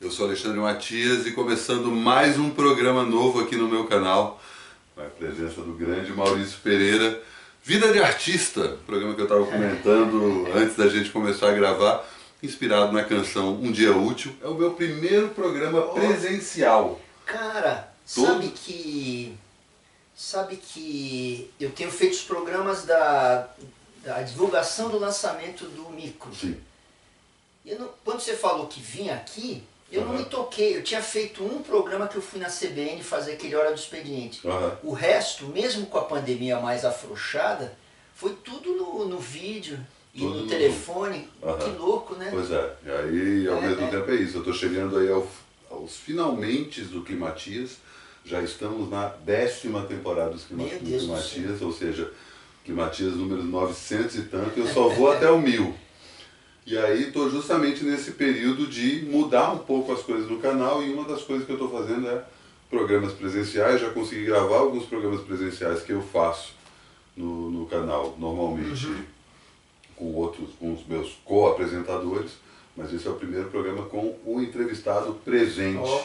Eu sou Alexandre Matias e começando mais um programa novo aqui no meu canal, com a presença do grande Maurício Pereira. Vida de Artista, programa que eu estava comentando antes da gente começar a gravar, inspirado na canção Um Dia Útil. É o meu primeiro programa presencial. Cara, Todo- sabe que. Sabe que eu tenho feito os programas da, da divulgação do lançamento do micro. Sim. Não- quando você falou que vinha aqui, eu não Aham. me toquei. Eu tinha feito um programa que eu fui na CBN fazer aquele Hora do Expediente. Aham. O resto, mesmo com a pandemia mais afrouxada, foi tudo no, no vídeo e Tudo no no- telefone. Aham. Que louco, né? Pois é, e aí ao É, mesmo é. tempo é isso. Eu estou chegando aí ao- aos finalmente do Climatias. Já estamos na décima temporada dos Clima- do do Climatias, ou seja, Climatias número 900 e tanto, e eu só vou até o mil. E aí estou justamente nesse período de mudar um pouco as coisas no canal e uma das coisas que eu estou fazendo é programas presenciais. Já consegui gravar alguns programas presenciais que eu faço no, no canal normalmente com outros, com os meus co-apresentadores, mas esse é o primeiro programa com o entrevistado presente. Ó.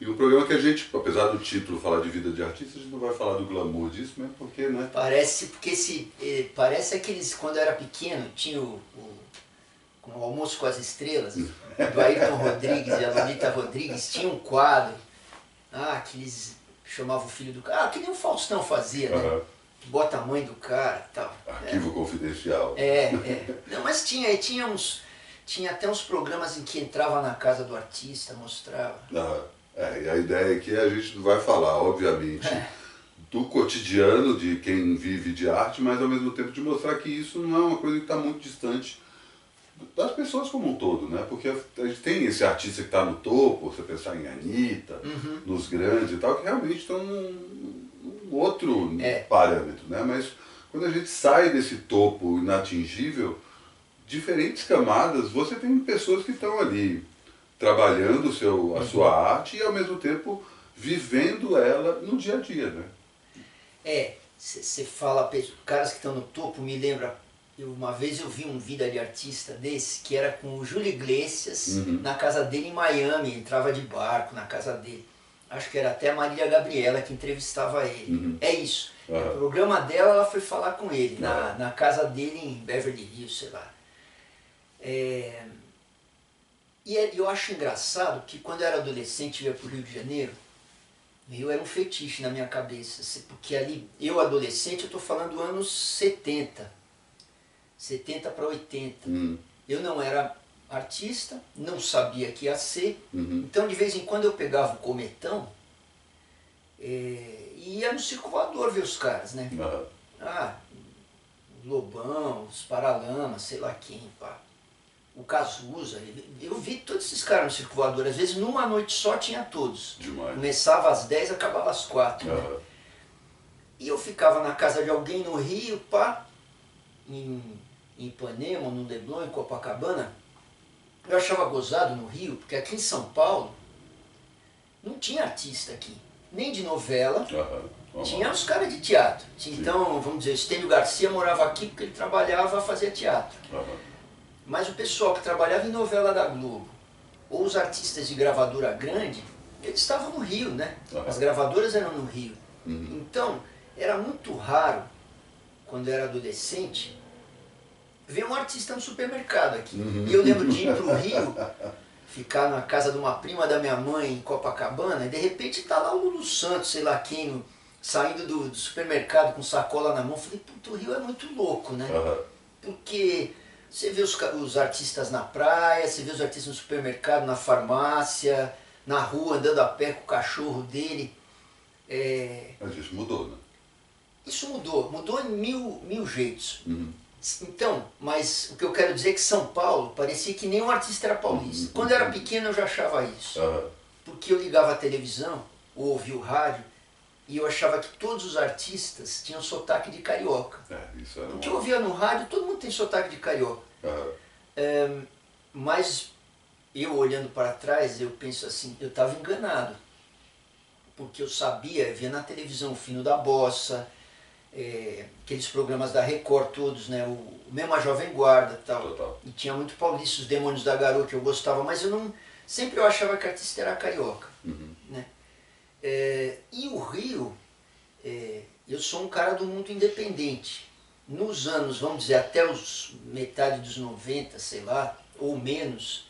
E um programa que a gente, apesar do título falar de vida de artista, a gente não vai falar do glamour disso, mesmo porque, né? Parece, porque esse, eh, parece aqueles, quando eu era pequeno, tinha o, o, com o Almoço com as Estrelas, do Ayrton Rodrigues e a Lolita Rodrigues, tinha um quadro, ah, que eles chamavam o filho do cara, ah, que nem o Faustão fazia, né? Aham. Bota a mãe do cara e tal. Arquivo confidencial. É, é. Não, mas tinha, tinha uns, tinha até uns programas em que entrava na casa do artista, mostrava. Ah, é, e a ideia aqui é a gente vai falar, obviamente, É. do cotidiano de quem vive de arte, mas ao mesmo tempo de mostrar que isso não é uma coisa que está muito distante das pessoas como um todo, né? Porque a gente tem esse artista que está no topo, você pensar em Anitta, Uhum. nos grandes e tal, que realmente estão num, num outro É. parâmetro, né? Mas quando a gente sai desse topo inatingível, diferentes camadas, você tem pessoas que estão ali trabalhando o seu, a Uhum. sua arte e ao mesmo tempo vivendo ela no dia a dia, né? É, você fala, caras que estão no topo, me lembra, eu, uma vez eu vi um vida de artista desse, que era com o Júlio Iglesias, Uhum. na casa dele em Miami, entrava de barco na casa dele. Acho que era até a Marília Gabriela que entrevistava ele. Uhum. É isso. Aham. O programa dela, ela foi falar com ele, na, na casa dele em Beverly Hills, sei lá. É, E é- eu acho engraçado que quando eu era adolescente e ia para o Rio de Janeiro, Rio era um fetiche na minha cabeça, se- porque ali, eu adolescente, eu estou falando anos 70, 70 para 80. Hum, Eu não era artista, não sabia que ia ser, uhum. então de vez em quando eu pegava o cometão é, e ia no circo voador ver os caras, né? Aham. Ah, o Lobão, os Paralamas, sei lá quem, pá. O Cazuza, eu vi todos esses caras no circo voador, às vezes numa noite só tinha todos. Demais. Começava às 10, acabava às 4. né? E eu ficava na casa de alguém no Rio, pá, em, em Ipanema, no Leblon, em Copacabana. Eu achava gozado no Rio, porque aqui em São Paulo não tinha artista aqui, nem de novela, Aham. Vamos tinha os caras de teatro. Então, vamos dizer, o Estênio Garcia morava aqui porque ele trabalhava, fazia teatro. Aham. Mas o pessoal que trabalhava em novela da Globo, ou os artistas de gravadora grande, eles estavam no Rio, né? As gravadoras eram no Rio. Uhum. Então, era muito raro, quando eu era adolescente, ver um artista no supermercado aqui. Uhum. E eu lembro de ir pro Rio, ficar na casa de uma prima da minha mãe em Copacabana, e de repente tá lá o Lulu Santos, sei lá quem, no- saindo do, do supermercado com sacola na mão. Falei, puto, o Rio é muito louco, né? Aham. Porque você vê os, os artistas na praia, você vê os artistas no supermercado, na farmácia, na rua, andando a pé com o cachorro dele. É, Mas isso mudou, né? isso mudou, mudou em mil, mil jeitos. Uhum. Então, mas o que eu quero dizer é que São Paulo parecia que nenhum artista era paulista. Quando eu era pequeno eu já achava isso. Aham. Porque eu ligava a televisão, ou ouvia o rádio, e eu achava que todos os artistas tinham sotaque de carioca. É, isso era Porque eu uma... ouvia no rádio, todo mundo tem sotaque de carioca. Aham. É, mas eu olhando para trás, eu penso assim, eu estava enganado. Porque eu sabia, eu via na televisão o Fino da Bossa, é, aqueles programas da Record todos, né? O, mesmo a Jovem Guarda e tal. Total. E tinha muito paulista, os Demônios da Garoa que eu gostava, mas eu não, Sempre eu achava que artista era carioca. Uhum. Né? É, e o Rio, é, eu sou um cara do mundo independente. Nos anos, vamos dizer, até os metade dos 90, sei lá, ou menos,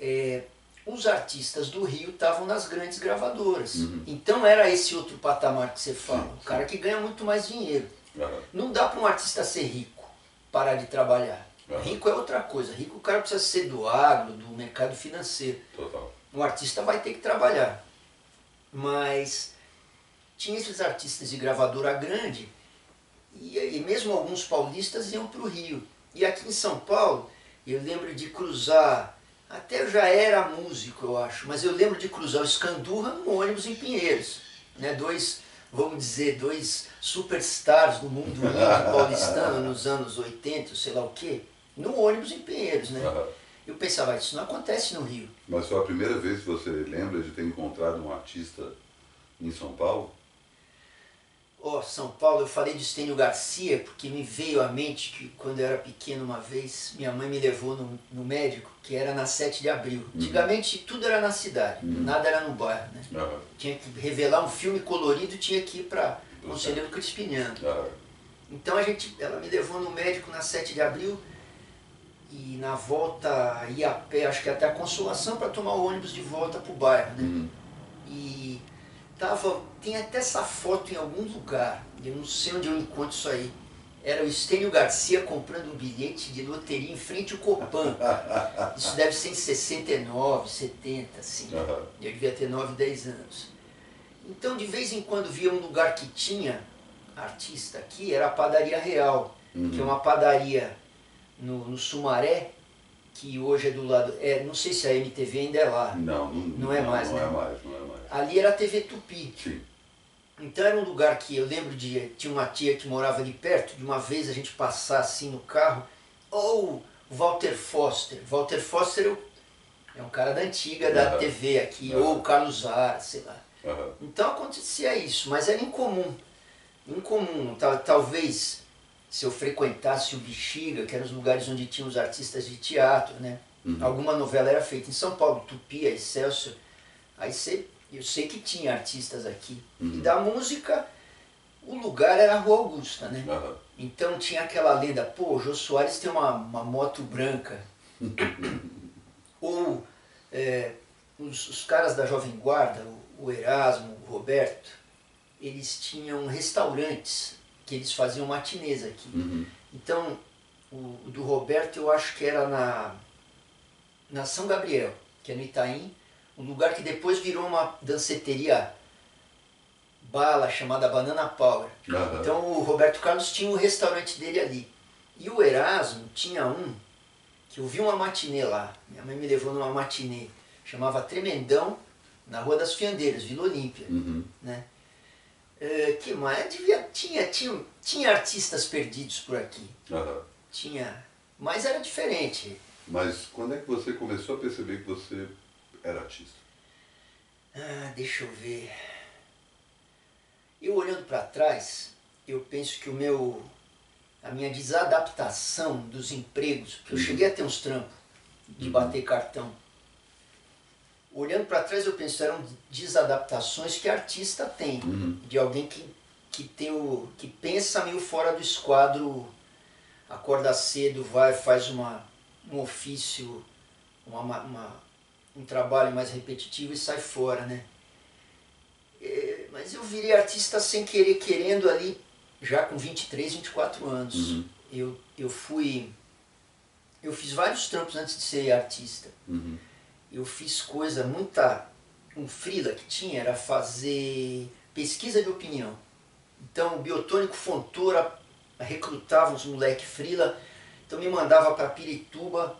é, os artistas do Rio estavam nas grandes gravadoras. Uhum. Então era esse outro patamar que você fala, Sim, o cara que ganha muito mais dinheiro. Aham. Não dá para um artista ser rico, parar de trabalhar. Aham. Rico é outra coisa. Rico o cara precisa ser do agro, do mercado financeiro. Total. O artista vai ter que trabalhar. Mas tinha esses artistas de gravadora grande e, e mesmo alguns paulistas iam para o Rio. E aqui em São Paulo, eu lembro de cruzar, até eu já era músico, eu acho, mas eu lembro de cruzar o Escandurra no ônibus em Pinheiros. Né? Dois, vamos dizer, dois superstars do mundo paulistano nos anos 80, sei lá o quê, no ônibus em Pinheiros. Né? Eu pensava, isso não acontece no Rio. Mas foi a primeira vez que você lembra de ter encontrado um artista em São Paulo? Ó, São Paulo, eu falei de Estênio Garcia porque me veio à mente que quando eu era pequeno uma vez, minha mãe me levou no, no médico, que era na 7 de abril. Antigamente tudo era na cidade, nada era no bairro, né? Aham. Tinha que revelar um filme colorido, tinha que ir para Conselheiro Crispiniano. Então a gente, ela me levou no médico na 7 de abril e na volta ia a pé, acho que até a Consolação para tomar o ônibus de volta pro bairro, né? Uhum. E tava, tem até essa foto em algum lugar, eu não sei onde eu encontro isso aí. Era o Estênio Garcia comprando um bilhete de loteria em frente ao Copan. Isso deve ser em 69, 70, assim. Eu devia ter 9, 10 anos. Então, de vez em quando via um lugar que tinha artista aqui, era a Padaria Real, que é uma padaria no, no Sumaré, que hoje é do lado. É, não sei se a MTV ainda é lá. Não, não, Não é mais, Não né? é mais, não é mais. Ali era a TV Tupi. Sim. Então era um lugar que eu lembro de. Tinha uma tia que morava ali perto, de uma vez a gente passar assim no carro, ou o Walter Foster. Walter Foster é é um cara da antiga da Aham. TV aqui, Aham. ou o Carlos Zara, sei lá. Aham. Então acontecia isso, mas era incomum. Incomum. Tal- Talvez se eu frequentasse o Bexiga, que eram os lugares onde tinham os artistas de teatro, né? Uhum. Alguma novela era feita em São Paulo, Tupi, Excelsior. Aí você, eu sei que tinha artistas aqui. Uhum. E da música, o lugar era a Rua Augusta, né? Aham. Então tinha aquela lenda, pô, o Jô Soares tem uma, uma moto branca. Ou é, os, os caras da Jovem Guarda, o, o Erasmo, o Roberto, eles tinham restaurantes que eles faziam matinês aqui. Uhum. Então, o, o do Roberto eu acho que era na, na São Gabriel, que é no Itaim, um lugar que depois virou uma danceteria bala chamada Banana Power. Aham. Então o Roberto Carlos tinha o restaurante dele ali. E o Erasmo tinha um que eu vi uma matinê lá. Minha mãe me levou numa matinê. Chamava Tremendão, na Rua das Fiandeiras, Vila Olímpia. Uhum. Né? É, que mais? Devia, tinha, tinha, tinha artistas perdidos por aqui. Aham. Tinha. Mas era diferente. Mas quando é que você começou a perceber que você era artista? Ah, deixa eu ver. Eu olhando para trás, eu penso que o meu a minha desadaptação dos empregos, porque eu cheguei a ter uns trampos de bater cartão. Olhando para trás, eu penso eram desadaptações que artista tem, Uhum. de alguém que que tem o que pensa meio fora do esquadro, acorda cedo, vai, faz uma um ofício, uma, uma- uma- um trabalho mais repetitivo e sai fora, né? É, mas eu virei artista sem querer, querendo ali, já com 23, 24 anos. Uhum. Eu, eu fui. Eu fiz vários trampos antes de ser artista. Uhum. Eu fiz coisa, muita. Um frila que tinha era fazer pesquisa de opinião. Então o Biotônico Fontoura recrutava uns moleque frila, então me mandava para Pirituba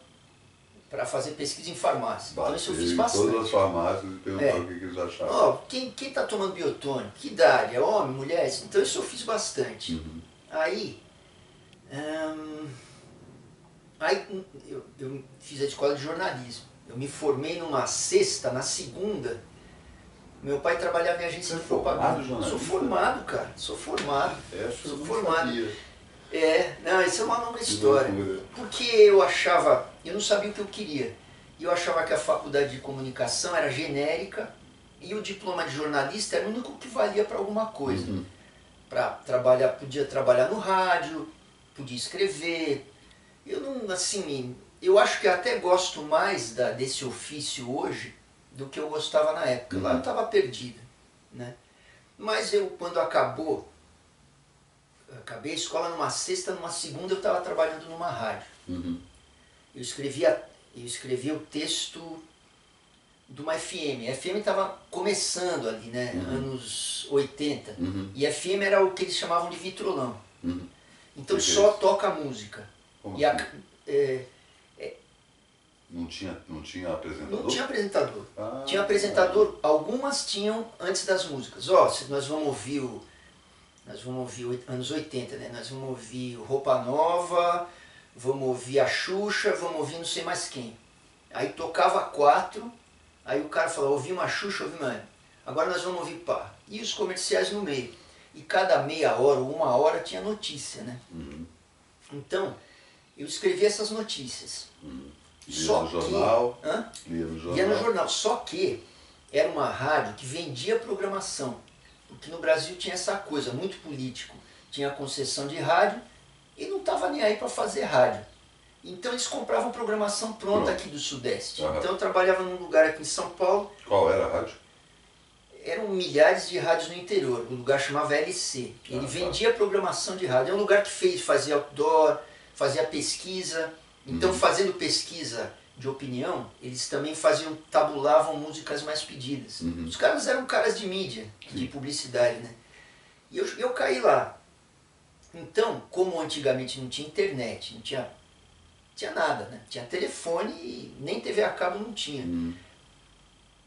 para fazer pesquisa em farmácia. Então isso eu fiz bastante. todas as farmácias e perguntou É. o que, que eles achavam. Ó, quem, quem tá tomando biotônico? Que idade? É homem, mulher? Então isso eu fiz bastante. Uhum. Aí, hum, aí eu, eu fiz a escola de jornalismo. Eu me formei numa sexta, na segunda. Meu pai trabalhava em agência Você de é formado propaganda. jornalista? Sou formado, cara. Sou formado. Eu Sou formado. sabia. É, não, isso é uma longa história. Porque eu achava, eu não sabia o que eu queria. E eu achava que a faculdade de comunicação era genérica e o diploma de jornalista era o único que valia para alguma coisa. Uhum. Para trabalhar, podia trabalhar no rádio, podia escrever. Eu não, assim, eu acho que até gosto mais da, desse ofício hoje do que eu gostava na época. Lá eu estava perdido, né? Mas eu, quando acabou, acabei a escola numa sexta, numa segunda eu estava trabalhando numa rádio. Uhum. Eu escrevia, eu escrevia o texto de uma FM. A FM estava começando ali, né? Anos 80. Uhum. E FM era o que eles chamavam de vitrolão. Uhum. Então é só toca música. Como E a, assim? é, Não tinha, não tinha apresentador? não tinha apresentador. Ah, Tinha apresentador, algumas tinham antes das músicas. Ó, se nós vamos ouvir o. Nós vamos ouvir o anos 80, né? Nós vamos ouvir o Roupa Nova, vamos ouvir a Xuxa, vamos ouvir não sei mais quem. Aí tocava quatro, aí o cara falava, ouvi uma Xuxa, ouvi uma. Agora nós vamos ouvir pá. E os comerciais no meio. E cada meia hora ou uma hora tinha notícia, né? Uhum. Então, eu escrevi essas notícias. Lia Só no que- jornal. Hã? Lia no jornal. No jornal. Só que era uma rádio que vendia programação. Porque no Brasil tinha essa coisa, muito político. Tinha a concessão de rádio e não estava nem aí para fazer rádio. Então eles compravam programação pronta Pronto. aqui do Sudeste. Aham. Então eu trabalhava num lugar aqui em São Paulo, Qual era a rádio? eram milhares de rádios no interior. O lugar chamava LC. Ele Ah, tá. vendia programação de rádio. É um lugar que fez, fazia outdoor, fazia pesquisa. Então, Uhum. fazendo pesquisa de opinião, eles também faziam, tabulavam músicas mais pedidas. Uhum. Os caras eram caras de mídia, de publicidade, né? E eu, eu caí lá. Então, como antigamente não tinha internet, não tinha, tinha nada, né? Tinha telefone e nem TV a cabo não tinha Uhum.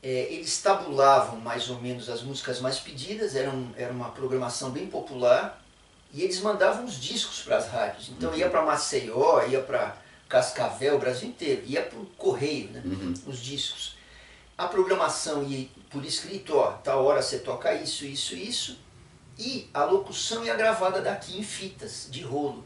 é, eles tabulavam mais ou menos as músicas mais pedidas, era, um- era uma programação bem popular, e eles mandavam os discos para as rádios. Então ia para Maceió, ia para Cascavel, o Brasil inteiro, ia para o correio, né? Uhum. os discos. A programação ia por escrito, ó, tal hora você toca isso, isso, isso, e a locução ia gravada daqui em fitas, de rolo.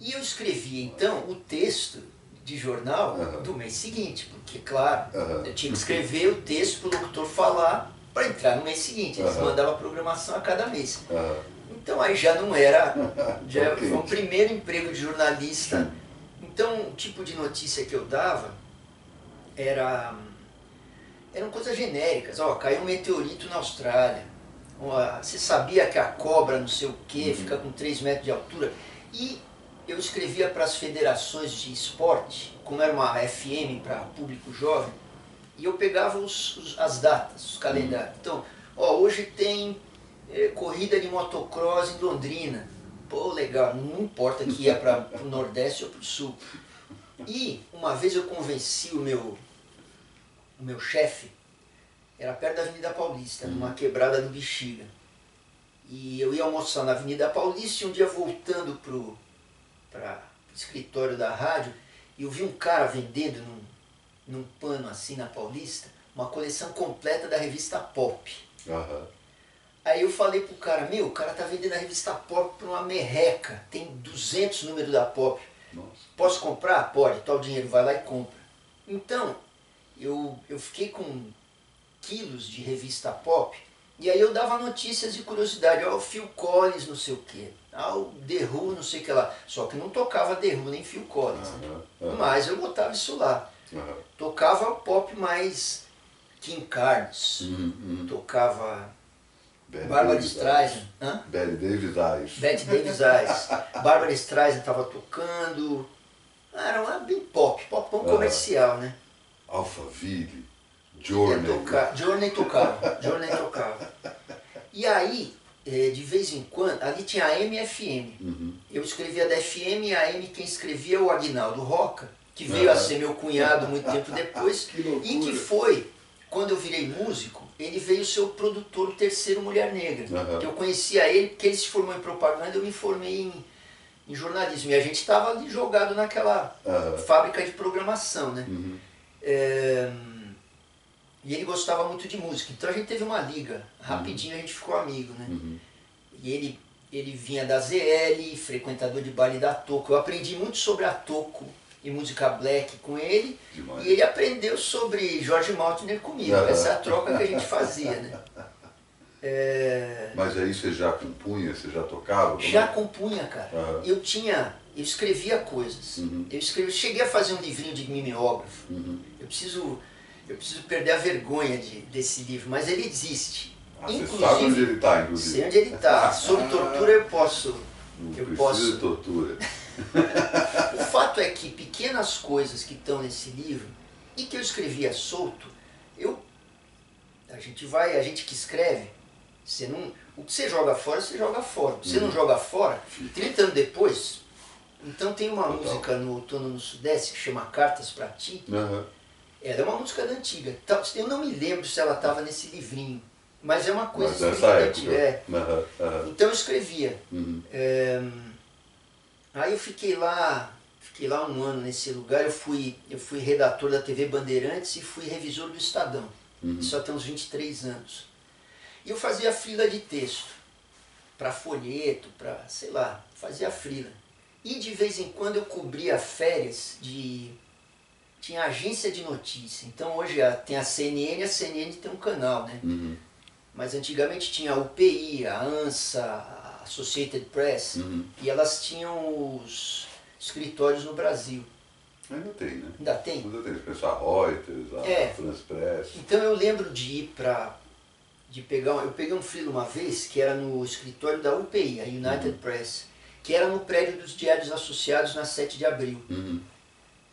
E eu escrevia então o texto de jornal do mês seguinte, porque, claro, eu tinha que escrever o texto para o locutor falar para entrar no mês seguinte. Eles mandavam a programação a cada mês. Então aí já não era. Já Ok. foi o primeiro emprego de jornalista. Então o tipo de notícia que eu dava era. eram coisas genéricas. Ó, caiu um meteorito na Austrália. Você sabia que a cobra não sei o que Uhum. fica com 3 metros de altura. E eu escrevia para as federações de esporte, como era uma FM para público jovem, e eu pegava os- os- as datas, os calendários. Então, ó, hoje tem eh, corrida de motocross em Londrina. Pô, legal, não importa que ia para o Nordeste ou para o Sul. E uma vez eu convenci o meu, o meu chefe, era perto da Avenida Paulista, numa quebrada do Bexiga. E eu ia almoçar na Avenida Paulista e um dia voltando pro para o escritório da rádio, eu vi um cara vendendo num, num pano assim na Paulista, uma coleção completa da revista Pop. aham. Aí eu falei pro cara, meu, o cara tá vendendo a revista Pop por uma merreca, tem 200 números da Pop. Nossa. Posso comprar? Pode, tal dinheiro, vai lá e compra. Então, eu, eu fiquei com quilos de revista pop, e aí eu dava notícias de curiosidade, ó, o Phil Collins não sei o que, ah, o The Who não sei o que lá, só que não tocava The Who nem Phil Collins? Aham, aham, mas eu botava isso lá. aham. Tocava o pop mais King Carnes, Uhum, uhum. tocava Betty Barbara Streisand, Davis Eyes. Betty Davis Eyes. Barbara Streisand estava tocando. Ah, Era uma bem pop, popão comercial, né? Alphaville. Journey. tocar. Journey tocava. Journey tocava. E aí, eh, de vez em quando, ali tinha AM e FM. Uhum. Eu escrevia da FM e a AM quem escrevia é o Agnaldo Roca, que veio a Aham. ser meu cunhado muito tempo depois. Que. E que foi, quando eu virei músico, ele veio ser o produtor do terceiro Mulher Negra. Aham. Que eu conhecia ele, porque ele se formou em propaganda, eu me formei em, em jornalismo. E a gente estava ali jogado naquela fábrica de programação, né? Uhum. É, E ele gostava muito de música. Então a gente teve uma liga. Rapidinho a gente ficou amigo, né? Uhum. E ele, ele vinha da ZL, frequentador de baile da Toco. Eu aprendi muito sobre a Toco e música black com ele. Demais. E ele aprendeu sobre George Maltner comigo. Essa é a troca que a gente fazia, né? É, Mas aí você já compunha, você já tocava? Já é? compunha, cara. Aham. Eu tinha, eu escrevia coisas. Uhum. Eu escrevi, cheguei a fazer um livrinho de mimeógrafo. Uhum. Eu preciso, eu preciso perder a vergonha de, desse livro, mas ele existe. Ah, você sabe onde ele está, inclusive. sei onde ele está. Sobre tortura eu posso. Não eu posso- de tortura. O fato é que pequenas coisas que estão nesse livro e que eu escrevia solto, eu a gente vai, a gente que escreve, você não, o que você joga fora, você joga fora. Você não joga fora, 30 anos depois, então tem uma Total. música no Outono no Sudeste que chama Cartas para Ti. Aham. Ela é uma música da antiga. Tá, Eu não me lembro se ela estava nesse livrinho, mas é uma coisa Mas nessa escrita da época. antiga. É. Aham, aham. Então eu escrevia. Uhum. É, aí eu fiquei lá, fiquei lá um ano nesse lugar, eu fui, eu fui redator da TV Bandeirantes e fui revisor do Estadão. Uhum. Isso até uns 23 anos. E eu fazia fila de texto, para folheto, para, sei lá, fazia frila. E de vez em quando eu cobria férias de. Tinha agência de notícia. Então hoje tem a CNN, a CNN tem um canal, né? Uhum. Mas antigamente tinha a UPI, a ANSA, a Associated Press, Uhum. e elas tinham os escritórios no Brasil. Ainda tem, né? Ainda tem? Ainda tem. Pensa a Reuters, a É. France Press. Então eu lembro de ir para. de pegar. Eu peguei um filho uma vez que era no escritório da UPI, a United Press, que era no prédio dos Diários Associados na 7 de abril. Uhum.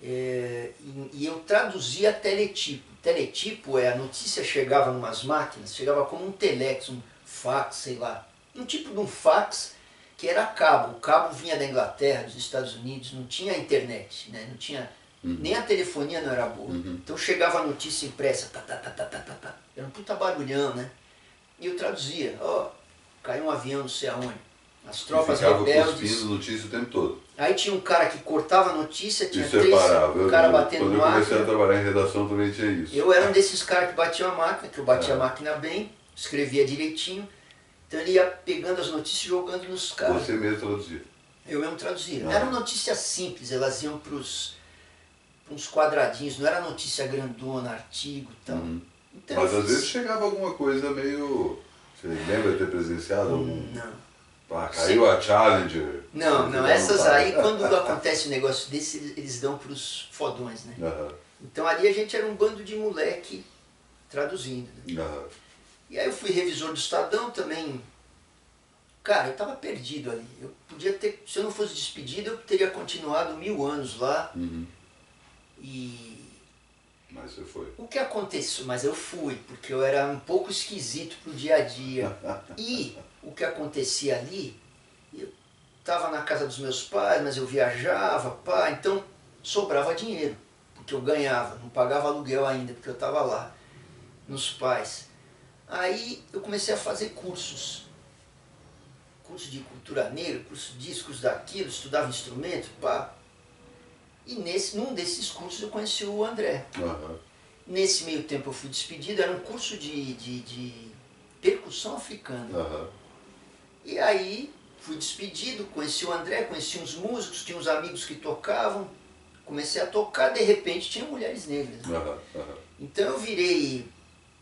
É, e, eu traduzia teletipo. Teletipo é a notícia chegava em umas máquinas, chegava como um telex, um fax, sei lá. Um tipo de um fax que era cabo. O cabo vinha da Inglaterra, dos Estados Unidos, não tinha internet, né? não tinha, nem a telefonia não era boa. Uhum. Então chegava a notícia impressa, tá, tá, tá, tá, tá, tá, tá. era um puta barulhão, né? E eu traduzia, ó, caiu um avião não sei aonde. As tropas e ficava rebeldes. cuspindo notícia o tempo todo. Aí tinha um cara que cortava a notícia, tinha E três separava. Eu- cara eu- batendo Quando eu comecei a máquina. trabalhar em redação também tinha isso. Eu era um desses caras que batia a máquina, que eu batia É. a máquina bem, escrevia direitinho. Então ele ia pegando as notícias e jogando nos caras. Você mesmo traduzia. Eu mesmo traduzia. Ah. Eram notícias simples, elas iam para uns quadradinhos, não era notícia grandona, artigo e tal. Uhum. Então Mas às vezes chegava alguma coisa meio. Você lembra de ter presenciado algum. Não. Ah, caiu a Challenger. Não, não, essas aí, quando acontece um negócio desse, eles- dão pros fodões, né? Aham, Então ali a gente era um bando de moleque traduzindo. né? aham. E aí eu fui revisor do Estadão também. Cara, eu tava perdido ali. Eu podia ter, se eu não fosse despedido, eu teria continuado mil anos lá. Uhum. E Mas você foi. o que aconteceu? Mas eu fui, porque eu era um pouco esquisito pro dia a dia. E o que acontecia ali, eu tava na casa dos meus pais, mas eu viajava, pá, então sobrava dinheiro, porque eu ganhava, não pagava aluguel ainda, porque eu tava lá, nos pais. Aí eu comecei a fazer cursos. Curso de cultura negra, curso disso, curso daquilo, estudava instrumento, pá. E nesse, num desses cursos eu conheci o André. Aham. Nesse meio tempo eu fui despedido, era um curso de, de, de percussão africana. Aham. E aí fui despedido, conheci o André, conheci uns músicos, tinha uns amigos que tocavam, comecei a tocar, de repente tinha mulheres negras. né? Então eu virei,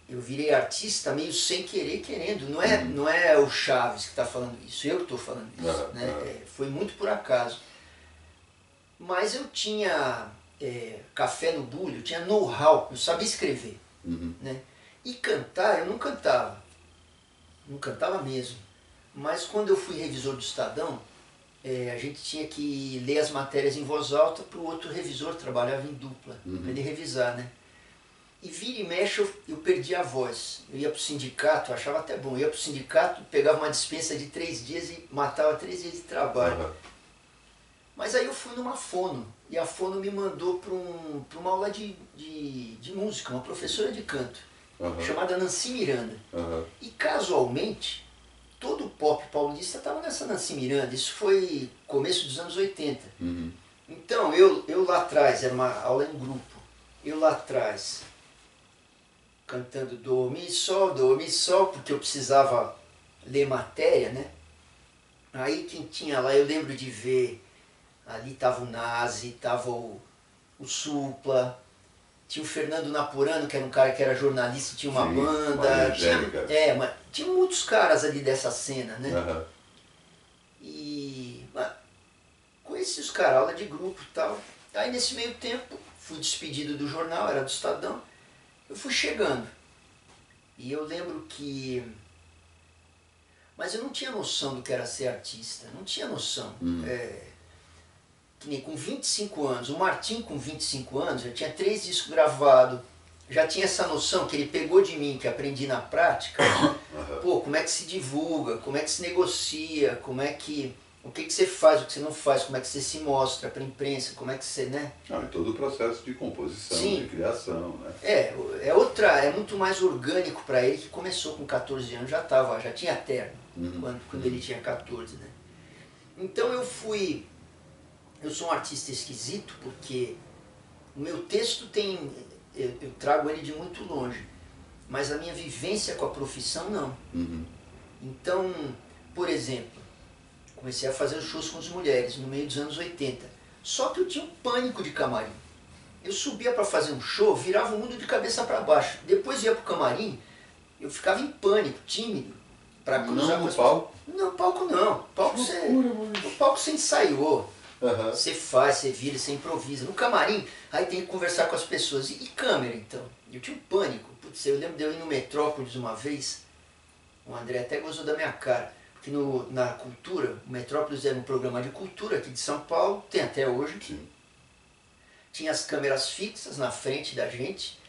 eu virei artista meio sem querer, querendo. Não é, não é o Chaves que está falando isso, eu que estou falando isso. Né? É, foi muito por acaso. Mas eu tinha é, café no bulho, eu tinha know-how, eu sabia escrever. Uhum. né? E cantar, eu não cantava. Não cantava mesmo. Mas quando eu fui revisor do Estadão, eh, a gente tinha que ler as matérias em voz alta para o outro revisor, trabalhava em dupla, Uhum. para ele revisar, né? E vira e mexe eu, eu perdi a voz. Eu ia para o sindicato, achava até bom. Eu ia para o sindicato, pegava uma dispensa de três dias e matava três dias de trabalho. Aham. Mas aí eu fui numa fono, e a fono me mandou para um, pra uma aula de, de, de música, uma professora de canto Aham. chamada Nancy Miranda. Aham. E casualmente, todo o pop paulista estava nessa Nancy Miranda. Isso foi começo dos anos 80. Uhum. Então, eu, eu lá atrás, era uma aula em grupo, eu lá atrás, cantando do, mi, sol, do, mi, sol, porque eu precisava ler matéria, né? Aí quem tinha lá, eu lembro de ver, ali tava o Nazi, tava o, o Supla, tinha o Fernando Napurano, que era um cara que era jornalista, tinha uma Sim, banda. Tinha, é, mas tinha muitos caras ali dessa cena, né? Aham. E mas, conheci os caras, aula de grupo e tal. Aí nesse meio tempo, fui despedido do jornal, era do Estadão, eu fui chegando. E eu lembro que. Mas eu não tinha noção do que era ser artista, não tinha noção. Hum. É, com 25 anos, o Martim com 25 anos já tinha três discos gravados, já tinha essa noção que ele pegou de mim, que aprendi na prática, Aham. pô, como é que se divulga, como é que se negocia, como é que. O que, que você faz, o que você não faz, como é que você se mostra para a imprensa, como é que você, né? Não, e todo o processo de composição, Sim. de criação, né? É, é outra, é muito mais orgânico para ele que começou com 14 anos, já tava, já tinha terno, Uhum. quando, quando ele tinha 14, né? Então eu fui, eu sou um artista esquisito porque o meu texto tem, eu, eu trago ele de muito longe, mas a minha vivência com a profissão não. Uhum. Então, por exemplo, comecei a fazer shows com as mulheres no meio dos anos 80. Só que eu tinha um pânico de camarim. Eu subia para fazer um show, virava o mundo de cabeça para baixo. Depois ia pro camarim, eu ficava em pânico, tímido. Pra cruzar Não com no palco. Não, palco não. Palco você, no palco você ensaiou. Aham. Você faz, você vira, você improvisa. No camarim, aí tem que conversar com as pessoas. E, e câmera, então? Eu tinha um pânico. Putz, eu lembro de eu ir no Metrópolis uma vez, o André até gozou da minha cara. Porque no, na cultura, o Metrópolis era um programa de cultura aqui de São Paulo, tem até hoje. Sim. Tinha as câmeras fixas na frente da gente.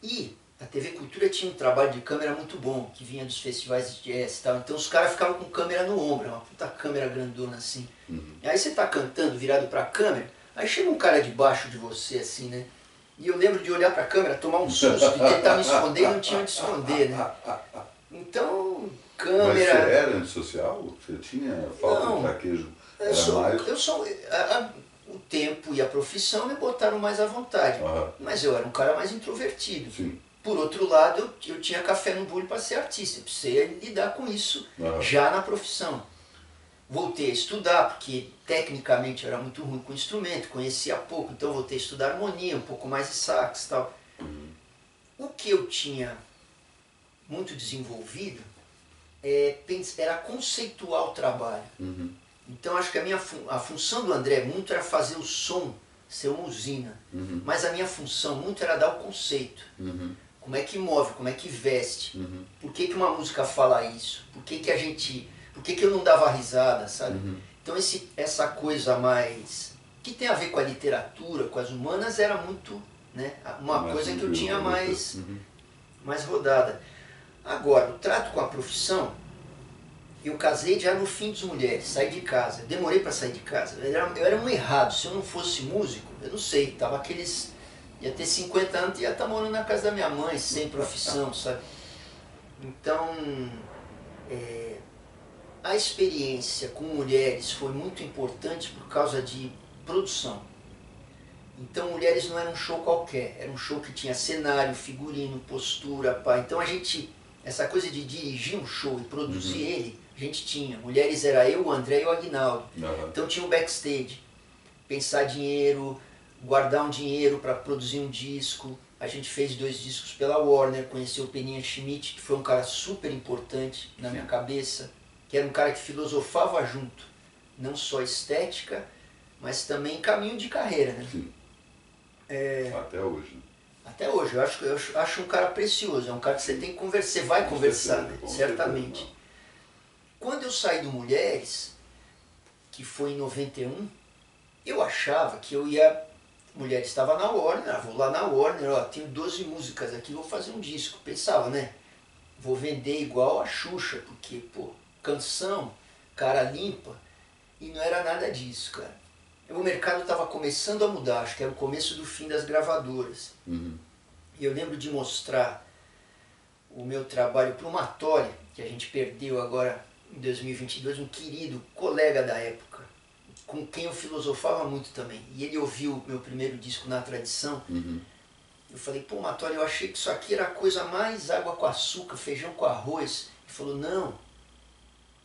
E a TV Cultura tinha um trabalho de câmera muito bom, que vinha dos festivais de jazz e tal. Então os caras ficavam com câmera no ombro, uma puta câmera grandona assim. Uhum. Aí você tá cantando virado pra câmera, aí chega um cara debaixo de você assim, né? E eu lembro de olhar pra câmera, tomar um susto, de tentar me esconder e não tinha onde esconder, né? Então, Mas você câmera. era antissocial? Você tinha falta Não. de traquejo? Eu sou, mais? eu sou a- a- o tempo e a profissão me botaram mais à vontade. Aham. Mas eu era um cara mais introvertido. Sim. Por outro lado, eu, eu tinha café no bulho para ser artista, eu precisei lidar com isso Aham. já na profissão. Voltei a estudar, porque tecnicamente eu era muito ruim com instrumento, conhecia pouco, então voltei a estudar harmonia, um pouco mais de sax e tal. O que eu tinha muito desenvolvido é, era conceituar o trabalho. Uhum. Então acho que a minha fun- a função do André muito era fazer o som ser uma usina, Uhum. mas a minha função muito era dar o conceito. Uhum. Como é que move, como é que veste, Uhum. por que, que uma música fala isso, por que, que a gente. Por que, que eu não dava risada, sabe? Uhum. Então esse, essa coisa mais. que tem a ver com a literatura, com as humanas, era muito. Né? Uma Mais coisa que eu tinha você. mais, Uhum. mais rodada. Agora, o trato com a profissão, eu casei já no fim dos mulheres, saí de casa. Demorei para sair de casa. Eu era, eu era um errado. Se eu não fosse músico, eu não sei, tava aqueles. ia ter 50 anos e ia estar morando na casa da minha mãe, sem profissão, sabe? Então, é, a experiência com mulheres foi muito importante por causa de produção. Então, Mulheres não era um show qualquer, era um show que tinha cenário, figurino, postura, pá. Então, a gente, essa coisa de dirigir um show e produzir ele, a gente tinha. Mulheres era eu, o André e o Aguinaldo. Aham. Então, tinha o backstage, pensar dinheiro, guardar um dinheiro para produzir um disco. A gente fez dois discos pela Warner, conheceu o Peninha Schmidt, que foi um cara super importante na minha cabeça, que era um cara que filosofava junto, não só estética, mas também caminho de carreira, né? Sim. É. Até hoje. né? Até hoje, eu acho, eu acho- um cara precioso, é um cara que você tem que conversar, você vai Com conversar, certeza, né? certamente. certeza. Quando eu saí do Mulheres, que foi em 91, eu achava que eu ia. Mulheres estava na Warner, ah, vou lá na Warner, ó, tenho 12 músicas aqui, vou fazer um disco. Pensava, né? Vou vender igual a Xuxa, porque, pô, canção, cara limpa, e não era nada disso, cara. O mercado estava começando a mudar, acho que era o começo do fim das gravadoras. Uhum. E eu lembro de mostrar o meu trabalho para o Matori, que a gente perdeu agora em 2022, um querido colega da época, com quem eu filosofava muito também. E ele ouviu o meu primeiro disco na tradição. Uhum. Eu falei, pô, Matori, eu achei que isso aqui era a coisa mais água com açúcar, feijão com arroz. Ele falou, não,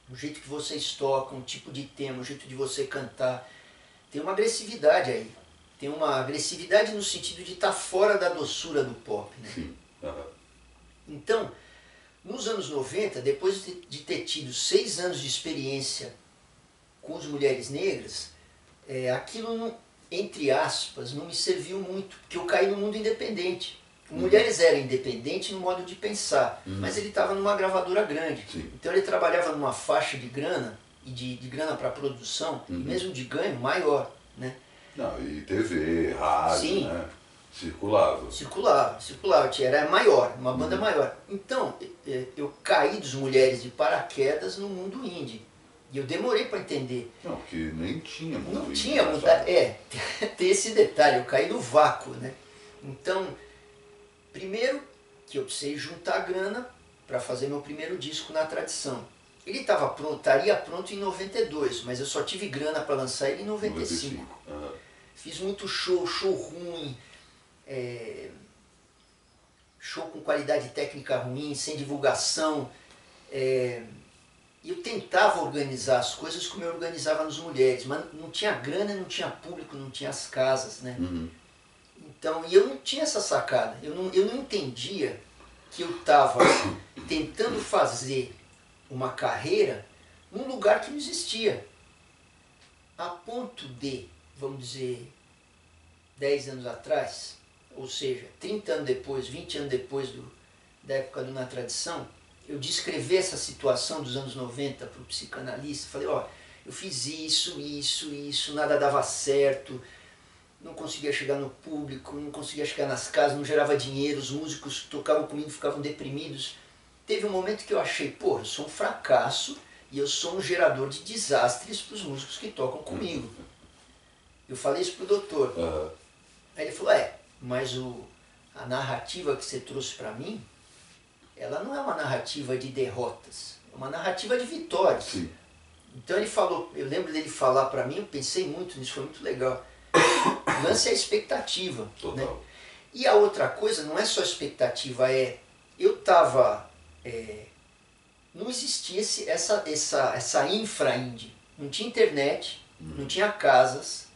o jeito que vocês tocam, o tipo de tema, o jeito de você cantar, tem uma agressividade aí. tem uma agressividade no sentido de estar tá fora da doçura do pop. Né? Sim. Uhum. Então, nos anos 90, depois de ter tido seis anos de experiência com as mulheres negras, é, aquilo, entre aspas, não me serviu muito, porque eu caí no mundo independente. Uhum. Mulheres era independente no modo de pensar, uhum. mas ele estava numa gravadora grande. Sim. Então ele trabalhava numa faixa de grana, e de, de grana para produção, uhum. e mesmo de ganho maior. Né? Não, e TV, rádio, Sim. né? Circulava. Circulava, circulava, era maior, uma banda uhum. maior. Então, eu caí dos mulheres de paraquedas no mundo indie. E eu demorei para entender. Não, porque nem tinha mundo Não tinha mundo. É, tem esse detalhe, eu caí no vácuo, né? Então, primeiro que eu precisei juntar grana para fazer meu primeiro disco na tradição. Ele estava pronto, estaria pronto em 92, mas eu só tive grana para lançar ele em 95. 95. Uhum. Fiz muito show, show ruim, é, show com qualidade técnica ruim, sem divulgação. É, eu tentava organizar as coisas como eu organizava nas mulheres, mas não tinha grana, não tinha público, não tinha as casas, né? Uhum. Então, e eu não tinha essa sacada, eu não, eu não entendia que eu estava tentando fazer uma carreira num lugar que não existia. A ponto de, vamos dizer, 10 anos atrás, ou seja, 30 anos depois, 20 anos depois do, da época do Na Tradição, eu descrever essa situação dos anos 90 para o psicanalista. Falei, ó, eu fiz isso, isso, isso, nada dava certo, não conseguia chegar no público, não conseguia chegar nas casas, não gerava dinheiro, os músicos tocavam comigo ficavam deprimidos. Teve um momento que eu achei, pô, eu sou um fracasso e eu sou um gerador de desastres para os músicos que tocam comigo. Eu falei isso pro doutor. Uhum. Aí ele falou, é, mas o, a narrativa que você trouxe para mim, ela não é uma narrativa de derrotas, é uma narrativa de vitórias. Sim. Então ele falou, eu lembro dele falar para mim, eu pensei muito nisso, foi muito legal. Lance a expectativa. Total. Né? E a outra coisa, não é só expectativa, é. Eu tava. É, não existia esse, essa, essa, essa infra-indie. Não tinha internet, hum. não tinha casas,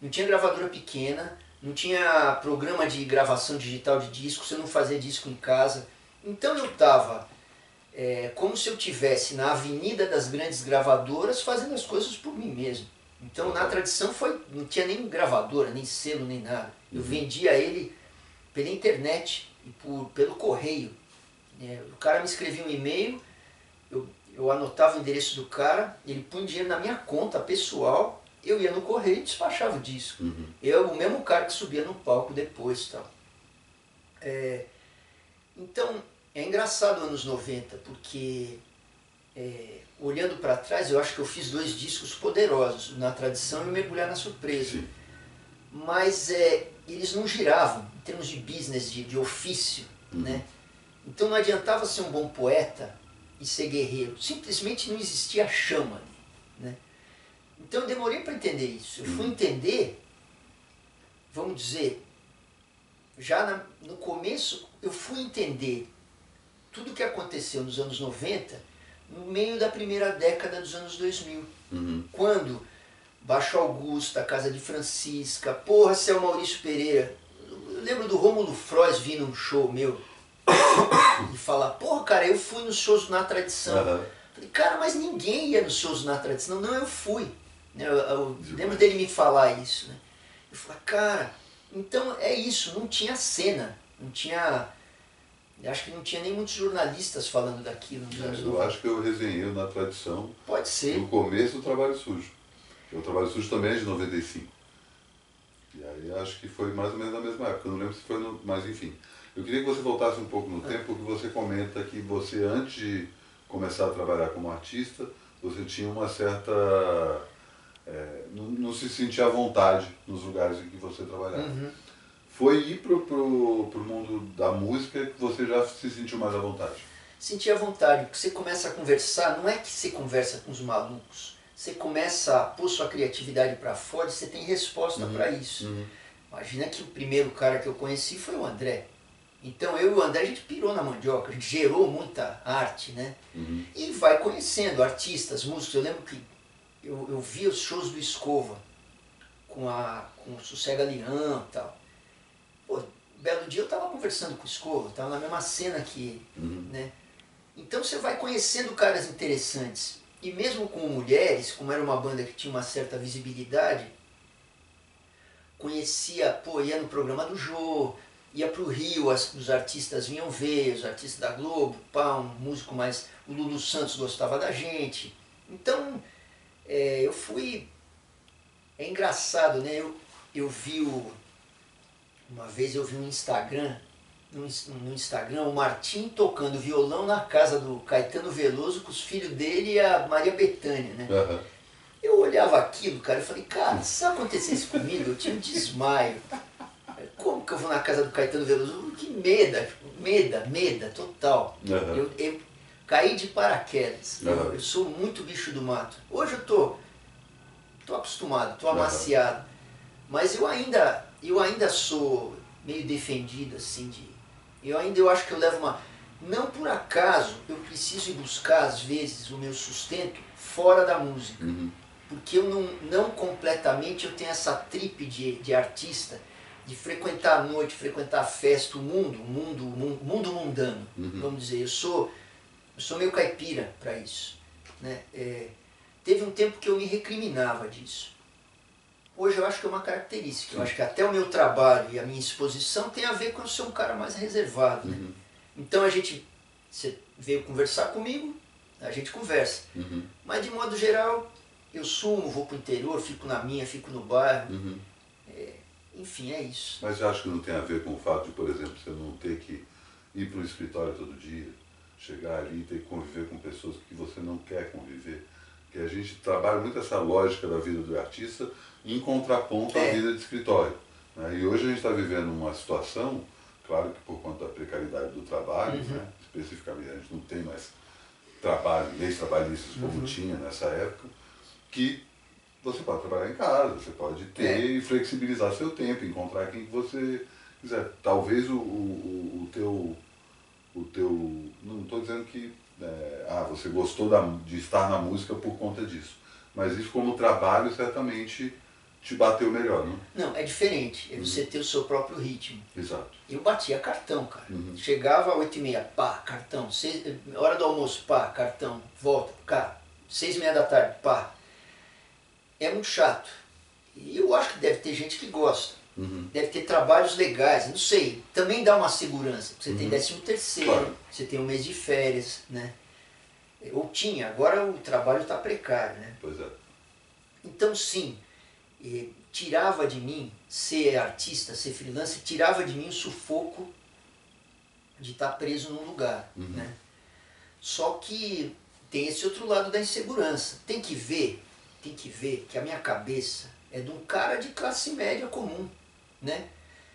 não tinha gravadora pequena, não tinha programa de gravação digital de disco, você não fazia disco em casa. Então eu estava é, como se eu tivesse na avenida das grandes gravadoras fazendo as coisas por mim mesmo. Então na tradição foi não tinha nem gravadora, nem selo, nem nada. Eu uhum. vendia ele pela internet e por, pelo correio. É, o cara me escrevia um e-mail, eu, eu anotava o endereço do cara, ele punha dinheiro na minha conta pessoal eu ia no correio e despachava o disco. Uhum. Eu, o mesmo cara que subia no palco depois tal. É, então, é engraçado anos 90, porque é, olhando para trás, eu acho que eu fiz dois discos poderosos, na tradição e mergulhar na surpresa. Sim. Mas é, eles não giravam em termos de business, de, de ofício. Uhum. Né? Então não adiantava ser um bom poeta e ser guerreiro. Simplesmente não existia chama ali. Né? Então eu demorei para entender isso. Eu fui entender, vamos dizer, já na, no começo, eu fui entender tudo o que aconteceu nos anos 90 no meio da primeira década dos anos 2000. Uhum. Quando Baixo Augusta, Casa de Francisca, porra, seu Maurício Pereira. Eu lembro do Rômulo Frois vindo num show meu e falar, porra, cara, eu fui nos shows na tradição. Uhum. Falei, cara, mas ninguém ia nos shows na tradição. Não, eu fui. Eu, eu lembro dele me falar isso. Né? Eu falei, cara, então é isso, não tinha cena, não tinha. Acho que não tinha nem muitos jornalistas falando daquilo. É, eu acho que eu resenhei na tradição. Pode ser. No começo do Trabalho Sujo. O Trabalho Sujo também é de 95. E aí acho que foi mais ou menos na mesma época. Eu não lembro se foi no. Mas enfim. Eu queria que você voltasse um pouco no ah. tempo, porque você comenta que você, antes de começar a trabalhar como artista, você tinha uma certa é, não, não, se sentia à vontade nos lugares em que você trabalhava. Uhum. Foi ir pro, pro, pro mundo da música que você já se sentiu mais à vontade? Senti à vontade, porque você começa a conversar, não é que você conversa com os malucos, você começa a pôr sua criatividade para fora e você tem resposta uhum. para isso. Uhum. Imagina que o primeiro cara que eu conheci foi o André. Então eu e o André a gente pirou na mandioca, a gente gerou muita arte, né? Uhum. E vai conhecendo artistas, músicos. Eu lembro que eu, eu via os shows do Escova com, a, com o Sossega Leão e tal. Belo dia eu estava conversando com o Escova, estava na mesma cena que ele, Uhum. né? Então você vai conhecendo caras interessantes. E mesmo com mulheres, como era uma banda que tinha uma certa visibilidade, conhecia, pô, ia no programa do Jô, ia pro Rio, as- os artistas vinham ver, os artistas da Globo, pá, um músico mais. O Lulu Santos gostava da gente. Então, é, eu fui. É engraçado, né? Eu, eu vi o. Uma vez eu vi um Instagram, no, no Instagram, o Martim tocando violão na casa do Caetano Veloso com os filhos dele e a Maria Bethânia, né? Aham. Eu olhava aquilo, cara, eu falei, cara, se acontecesse comigo, eu tinha um desmaio. Como que eu vou na casa do Caetano Veloso? Que meda, meda, meda, total. Aham. Eu, eu caí de paraquedas. Eu, Aham. eu sou muito bicho do mato. Hoje eu tô, tô acostumado, tô amaciado. Mas eu ainda, eu ainda sou meio defendido, assim, de. Eu ainda eu acho que eu levo uma. Não por acaso eu preciso ir buscar, às vezes, o meu sustento fora da música Uhum. porque eu não, não completamente eu tenho essa tripe de, de artista de frequentar a noite, frequentar a festa, o mundo, o mundo, mundo, mundo mundano, Uhum. vamos dizer. Eu sou, eu sou meio caipira para isso. Né? É, teve um tempo que eu me recriminava disso. Hoje eu acho que é uma característica. Eu acho que até o meu trabalho e a minha exposição tem a ver com eu ser um cara mais reservado. né? Uhum. Então a gente, você veio conversar comigo, a gente conversa. Uhum. Mas de modo geral, eu sumo, vou pro interior, fico na minha, fico no bairro. Uhum. Enfim, é isso. Mas eu acho que não tem a ver com o fato de, por exemplo, você não ter que ir para o escritório todo dia, chegar ali e ter que conviver com pessoas que você não quer conviver. Porque a gente trabalha muito essa lógica da vida do artista em contraponto à É. vida de escritório. né? E hoje a gente está vivendo uma situação, claro que por conta da precariedade do trabalho, Uhum. né? especificamente a gente não tem mais trabalho, leis trabalhistas como Uhum. tinha nessa época, que você pode trabalhar em casa, você pode ter É. e flexibilizar seu tempo, encontrar quem você quiser. Talvez o, o- o teu. O teu. Não estou dizendo que. É, ah, você gostou da, de estar na música por conta disso. Mas isso como trabalho certamente te bateu melhor, não? Não, é diferente. É você ter o seu próprio ritmo. Exato. Eu batia cartão, cara. Uhum. Chegava às 8 e meia, pá, cartão. Seis, hora do almoço, pá, cartão. Volta, cá. Seis e meia da tarde, pá. É muito chato. E eu acho que deve ter gente que gosta. Uhum. Deve ter trabalhos legais, não sei. Também dá uma segurança. Você tem Uhum. décimo terceiro, Claro. você tem um mês de férias, né? Ou tinha, agora o trabalho está precário, né? Pois é. Então sim, tirava de mim ser artista, ser freelancer, tirava de mim o sufoco de estar preso num lugar, Uhum. né? Só que tem esse outro lado da insegurança. Tem que ver, tem que ver que a minha cabeça é de um cara de classe média comum, né?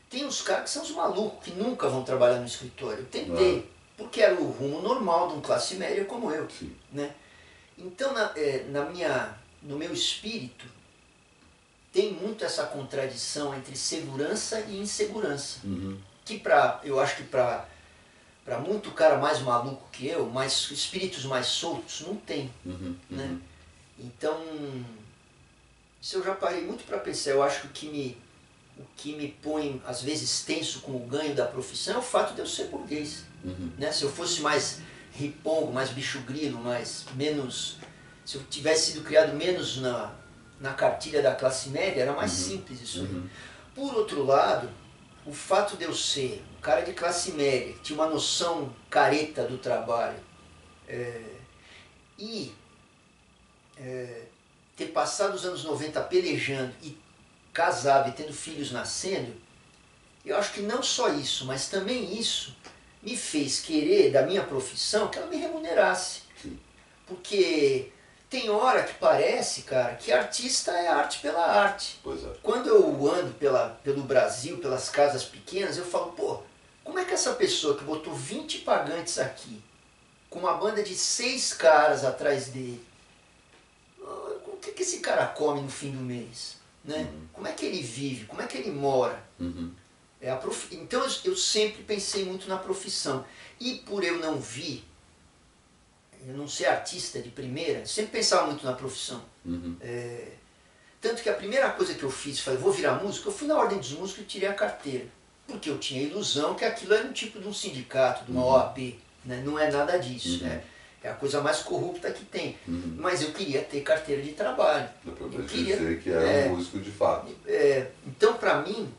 Tem uns caras que são os malucos, que nunca vão trabalhar no escritório. Tentei, porque era o rumo normal de um classe média como eu Sim. né? Então, na, eh, na minha, no meu espírito, tem muito essa contradição entre segurança e insegurança. Uhum. Que pra, eu acho que para para muito cara mais maluco que eu, mais espíritos mais soltos, não tem. Uhum. Né? Uhum. Então, isso eu já parei muito para pensar. Eu acho que o que me o que me põe às vezes tenso com o ganho da profissão é o fato de eu ser burguês Uhum. né? Se eu fosse mais ripongo, mais bicho grilo, mais menos, se eu tivesse sido criado menos na, na cartilha da classe média, era mais Uhum. simples isso. aí. Uhum. Por outro lado, o fato de eu ser um cara de classe média, que tinha uma noção careta do trabalho, é, e é, ter passado os anos 90 pelejando e casado e tendo filhos nascendo, eu acho que não só isso, mas também isso me fez querer da minha profissão que ela me remunerasse. Porque tem hora que parece, cara, que artista é arte pela arte. É. Quando eu ando pela, pelo Brasil, pelas casas pequenas, eu falo, pô, como é que essa pessoa que botou 20 pagantes aqui, com uma banda de seis caras atrás dele, o que, que esse cara come no fim do mês? Né? Uhum. Como é que ele vive? Como é que ele mora? Uhum. É a prof... Então eu, sempre pensei muito na profissão. E por eu não vir, eu não ser artista de primeira, sempre pensava muito na profissão. Uhum. Tanto que a primeira coisa que eu fiz, falei, vou virar músico, eu fui na ordem dos músicos e tirei a carteira. Porque eu tinha a ilusão que aquilo era um tipo de um sindicato, de uma Uhum. OAB. Né? Não é nada disso. Uhum. Né? É a coisa mais corrupta que tem. Uhum. Mas eu queria ter carteira de trabalho. Dá pra Eu queria- dizer que era é. um músico de fato. É, então, para mim,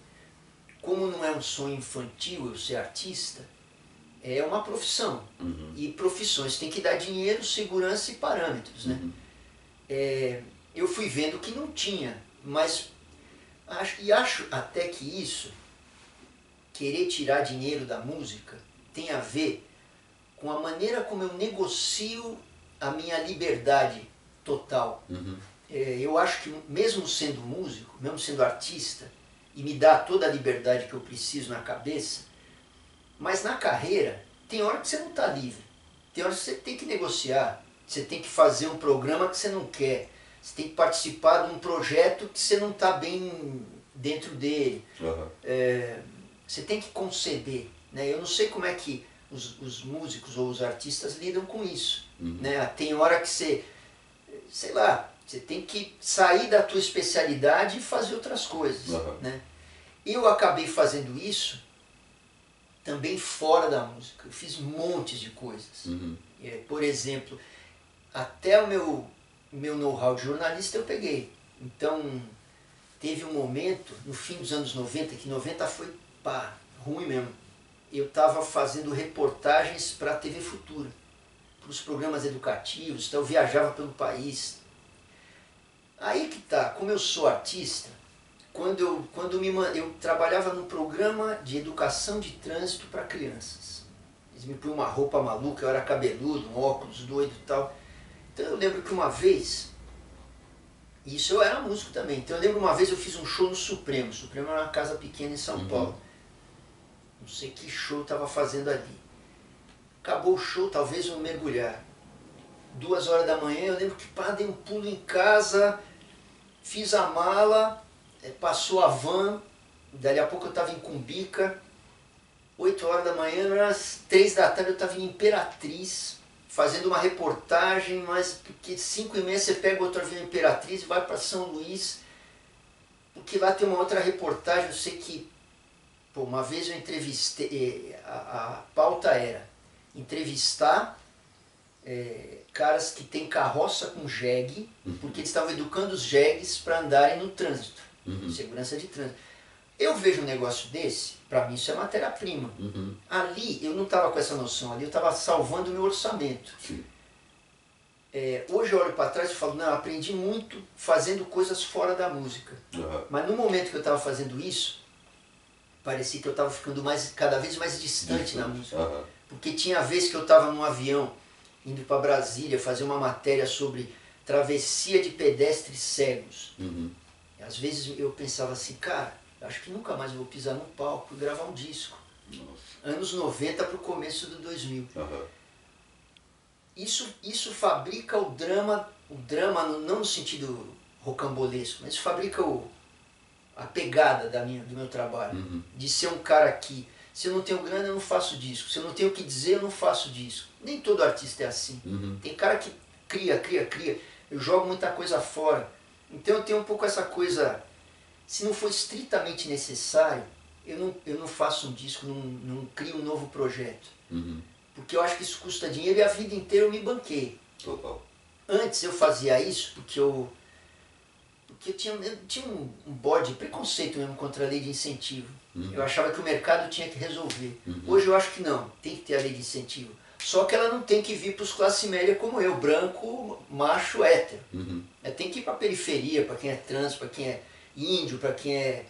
como não é um sonho infantil eu ser artista, é uma profissão. Uhum. E profissões têm que dar dinheiro, segurança e parâmetros. Né? Uhum. É, eu fui vendo que não tinha, mas acho, e acho até que isso, querer tirar dinheiro da música, tem a ver com a maneira como eu negocio a minha liberdade total. Uhum. É, eu acho que mesmo sendo músico, mesmo sendo artista, e me dá toda a liberdade que eu preciso na cabeça, mas na carreira tem hora que você não está livre. Tem hora que você tem que negociar, você tem que fazer um programa que você não quer, você tem que participar de um projeto que você não está bem dentro dele. Aham. É, você tem que conceder. Né? Eu não sei como é que os, os músicos ou os artistas lidam com isso. Uhum. Né? Tem hora que você, sei lá, você tem que sair da tua especialidade e fazer outras coisas. Aham. Né? Eu acabei fazendo isso também fora da música. Eu fiz montes de coisas. Uhum. É, por exemplo, até o meu, meu know-how de jornalista eu peguei. Então, teve um momento, no fim dos anos 90, que 90 foi pá, ruim mesmo. Eu estava fazendo reportagens para a TV Futura, para os programas educativos, então eu viajava pelo país. Aí que tá, como eu sou artista, quando eu, quando me, eu trabalhava num programa de educação de trânsito para crianças. Eles me põem uma roupa maluca, eu era cabeludo, um óculos doido e tal. Então eu lembro que uma vez, isso eu era músico também, então eu lembro uma vez eu fiz um show no Supremo. O Supremo era uma casa pequena em São Uhum. Paulo. Não sei que show estava fazendo ali. Acabou o show, talvez eu mergulhar. Duas horas da manhã, eu lembro que pá, dei um pulo em casa, fiz a mala, eh, passou a van, dali a pouco eu estava em Cumbica, 8 horas da manhã, as 3 da tarde eu estava em Imperatriz, fazendo uma reportagem, mas porque 5 e meia você pega outro avião Imperatriz e vai para São Luís, porque lá tem uma outra reportagem, eu sei que, pô, uma vez eu entrevistei, eh, a, a pauta era entrevistar eh, caras que têm carroça com jegue, porque eles estavam educando os jegues para andarem no trânsito, Uhum. segurança de trânsito. Eu vejo um negócio desse, para mim isso é matéria-prima. Uhum. Ali eu não estava com essa noção, ali eu estava salvando o meu orçamento. É, hoje eu olho para trás e falo, não, aprendi muito fazendo coisas fora da música. Mas no momento que eu estava fazendo isso, parecia que eu estava ficando mais, cada vez mais distante na música. Aham. Porque tinha vez que eu estava num avião indo para Brasília fazer uma matéria sobre travessia de pedestres cegos. Uhum. E às vezes eu pensava assim, cara, acho que nunca mais vou pisar num palco e gravar um disco. Nossa. Anos 90 para o começo do 2000. Aham. Isso, isso fabrica o drama, o drama no- não no sentido rocambolesco, mas fabrica o, a pegada da minha, do meu trabalho. Uhum. De ser um cara que, se eu não tenho grana, eu não faço disco. Se eu não tenho o que dizer, eu não faço disco. Nem todo artista é assim. Uhum. Tem cara que cria, cria, cria. Eu jogo muita coisa fora. Então eu tenho um pouco essa coisa. Se não for estritamente necessário, eu não, eu não faço um disco, não, não crio um novo projeto. Uhum. Porque eu acho que isso custa dinheiro e a vida inteira eu me banquei. Total. Antes eu fazia isso porque eu. Porque eu tinha, eu tinha um, um bode, preconceito mesmo contra a lei de incentivo. Uhum. Eu achava que o mercado tinha que resolver. Uhum. Hoje eu acho que não, tem que ter a lei de incentivo. Só que ela não tem que vir para os classe média como eu, branco, macho, hétero. Uhum. É, tem que ir para a periferia, para quem é trans, para quem é índio, para quem é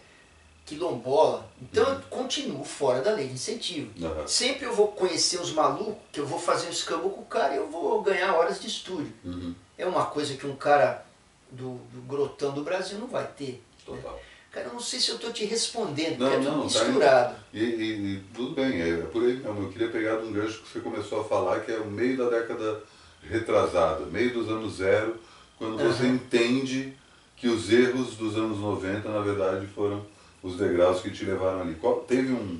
quilombola. Então eu continuo fora da lei de incentivo. Aham. Sempre eu vou conhecer os malucos, que eu vou fazer um escambo com o cara e eu vou ganhar horas de estúdio. Uhum. É uma coisa que um cara do, do grotão do Brasil não vai ter. Total. Cara, eu não sei se eu estou te respondendo, Não, é não, tá misturado. E, e- e tudo bem, é por aí mesmo. Eu queria pegar de um gancho que você começou a falar, que é o meio da década retrasada, meio dos anos zero, quando você Aham. entende que os erros dos anos 90, na verdade, foram os degraus que te levaram ali. Qual- teve um,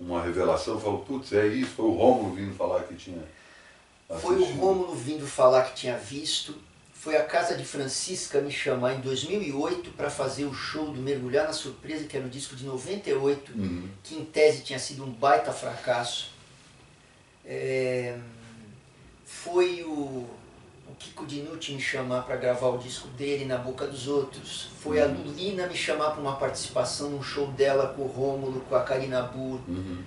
uma revelação, falou, putz, é isso, foi o Romulo vindo falar que tinha Foi o assistido. Rômulo vindo falar que tinha visto, foi a Casa de Francisca me chamar em 2008 para fazer o show do Mergulhar na Surpresa, que era o disco de 98, Uhum. que em tese tinha sido um baita fracasso. É, foi o, o Kiko Dinucci me chamar para gravar o disco dele na boca dos outros. Foi a Lulina me chamar para uma participação num show dela com o Rômulo, com a Karina Burr. Uhum.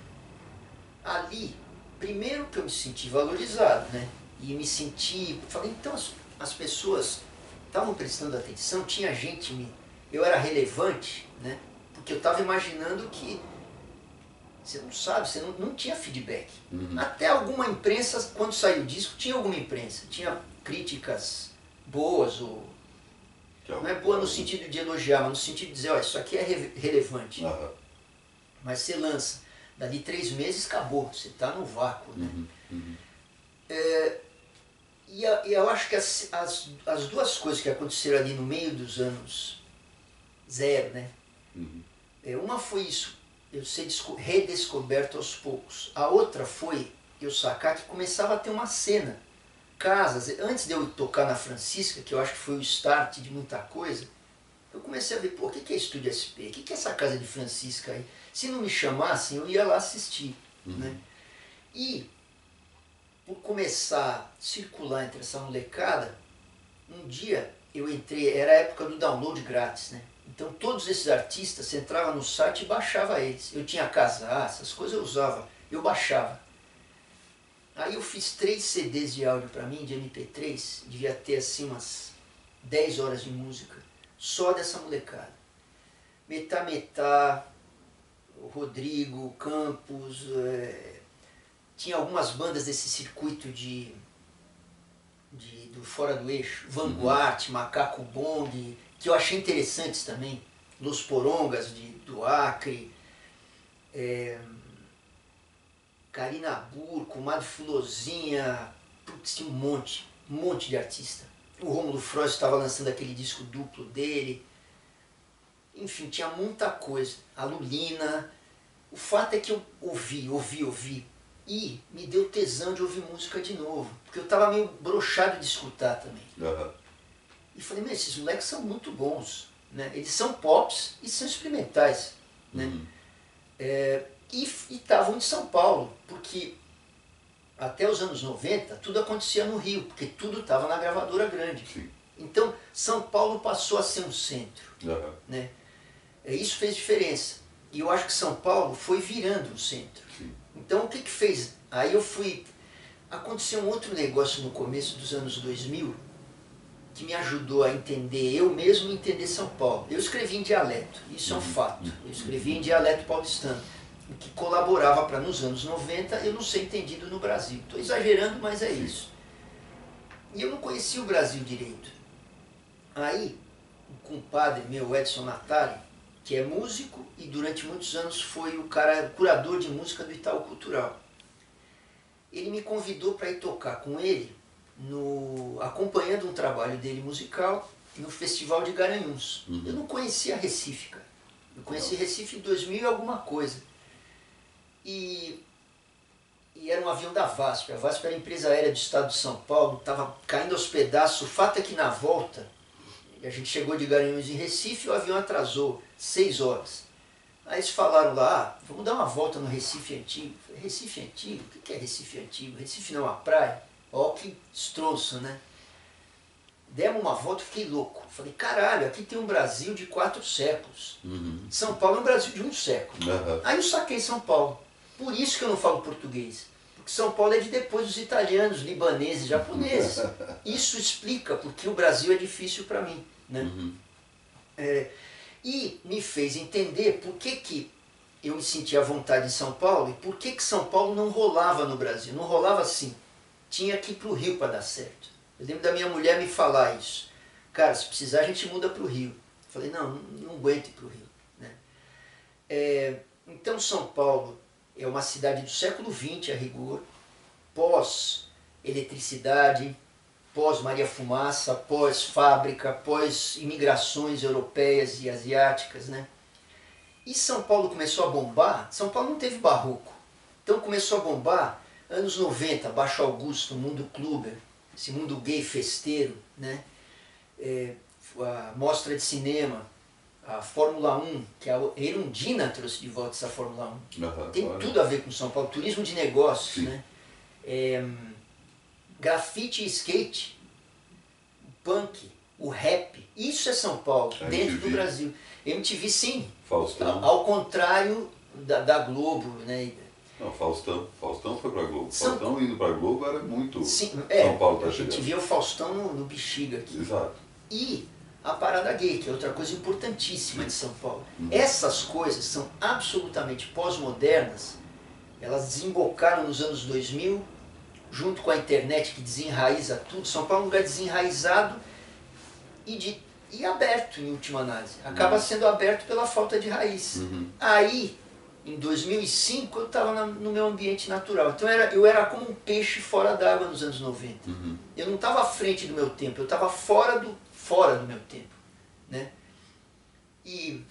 Ali, primeiro que eu me senti valorizado, né? E me senti. Falei, então as, as pessoas estavam prestando atenção, tinha gente me. Eu era relevante, né? Porque eu estava imaginando que. Você não sabe, você não, não tinha feedback. Uhum. Até alguma imprensa, quando saiu o disco, tinha alguma imprensa. Tinha críticas boas, ou. É Não é boa no sentido de elogiar, mas no sentido de dizer, olha, isso aqui é re- relevante. Aham. Mas você lança, dali três meses acabou, você está no vácuo. Né? Uhum. Uhum. E, e eu acho que as, as, as duas coisas que aconteceram ali no meio dos anos zero, né? Uhum. É, uma foi isso, eu ser desco- redescoberto aos poucos. A outra foi eu sacar que começava a ter uma cena. Casas, antes de eu tocar na Francisca, que eu acho que foi o start de muita coisa, eu comecei a ver, pô, o que é Estúdio SP? O que é essa casa de Francisca aí? Se não me chamassem, eu ia lá assistir. Né? E, por começar a circular entre essa molecada, um dia eu entrei, era a época do download grátis, né? Então todos esses artistas, você entrava no site e baixava eles. Eu tinha casar, essas coisas eu usava, eu baixava. Aí eu fiz três CDs de áudio para mim, de MP3, devia ter assim umas 10 horas de música, só dessa molecada. Metá Metá, Rodrigo, Campos, eh, tinha algumas bandas desse circuito de, de do Fora do Eixo, Vanguard, Macaco Bong, que eu achei interessantes também, Los Porongas de, do Acre, eh, Karina Burr, Comadre Fulozinha, putz, tinha um monte, um monte de artista. O Rômulo Frost estava lançando aquele disco duplo dele. Enfim, tinha muita coisa. A Lulina. O fato é que eu ouvi, ouvi, ouvi. E me deu tesão de ouvir música de novo. Porque eu estava meio brochado de escutar também. Aham. E falei, mas esses moleques são muito bons. Né? Eles são pops e são experimentais. Né? Uhum. É, e estavam em São Paulo, porque até os anos 90 tudo acontecia no Rio, porque tudo estava na gravadora grande. Sim. Então São Paulo passou a ser um centro. Aham. Né? É, Isso fez diferença. E eu acho que São Paulo foi virando um centro. Sim. Então o que que fez? Aí eu fui. Aconteceu um outro negócio no começo dos anos 2000 que me ajudou a entender, eu mesmo entender São Paulo. Eu escrevi em dialeto, isso é um fato. Eu escrevi em dialeto paulistano, o que colaborava para nos anos 90 eu não ser entendido no Brasil. Estou exagerando, mas é isso. E eu não conhecia o Brasil direito. Aí, um compadre meu, Edson Natali, que é músico e durante muitos anos foi o cara curador de música do Itaú Cultural. Ele me convidou para ir tocar com ele, no, acompanhando um trabalho dele musical no Festival de Garanhuns. Uhum. Eu não conhecia Recife, cara. Eu conheci Recife em 2000 e alguma coisa. E, e era um avião da VASP. A VASP era a empresa aérea do estado de São Paulo, estava caindo aos pedaços. O fato é que na volta, a gente chegou de Garanhuns em Recife e o avião atrasou seis horas. Aí eles falaram lá, ah, vamos dar uma volta no Recife Antigo. Falei, Recife Antigo? O que é Recife Antigo? Recife não é uma praia? Ó que estronço, né? Demos uma volta e fiquei louco. Falei, caralho, aqui tem um Brasil de quatro séculos. Uhum. São Paulo é um Brasil de um século. Aham. Aí eu saquei São Paulo. Por isso que eu não falo português. São Paulo é de depois dos italianos, libaneses, japoneses. Isso explica porque o Brasil é difícil para mim. Né? Uhum. É, e me fez entender por que, que eu me sentia à vontade em São Paulo e por que, que São Paulo não rolava no Brasil. Não rolava assim. Tinha que ir para o Rio para dar certo. Eu lembro da minha mulher me falar isso. Cara, se precisar a gente muda para o Rio. Eu falei, não, não, não aguento ir para o Rio. Né? É, então São Paulo é uma cidade do século XX, a rigor, pós-eletricidade, pós-Maria Fumaça, pós-fábrica, pós-imigrações europeias e asiáticas, né? E São Paulo começou a bombar, São Paulo não teve barroco, então começou a bombar anos 90, Baixo Augusto, Mundo Kluber, esse mundo gay festeiro, né? é, a mostra de cinema, a Fórmula 1, que a Erundina trouxe de volta essa Fórmula 1. Aham, Tem olha. tudo a ver com São Paulo, turismo de negócios, Sim. né? É, grafite e skate, punk, o rap, isso é São Paulo, A dentro MTV. do Brasil. MTV sim, Faustão. ao contrário da, da Globo, né? Não, Faustão. Faustão foi pra Globo. São- Faustão indo pra Globo era muito. Sim, é, São Paulo tá a gente chegando. via o Faustão no, no bexiga aqui. Exato. E a parada gay, que é outra coisa importantíssima de São Paulo. Uhum. Essas coisas são absolutamente pós-modernas, elas desembocaram nos anos 2000, junto com a internet que desenraiza tudo. São Paulo é um lugar desenraizado e, de, e aberto, em última análise. Acaba sendo aberto pela falta de raiz. Uhum. Aí, em 2005, eu estava no meu ambiente natural. Então era, eu era como um peixe fora d'água nos anos 90. Uhum. Eu não estava à frente do meu tempo, eu estava fora do, fora do meu tempo. Né? E,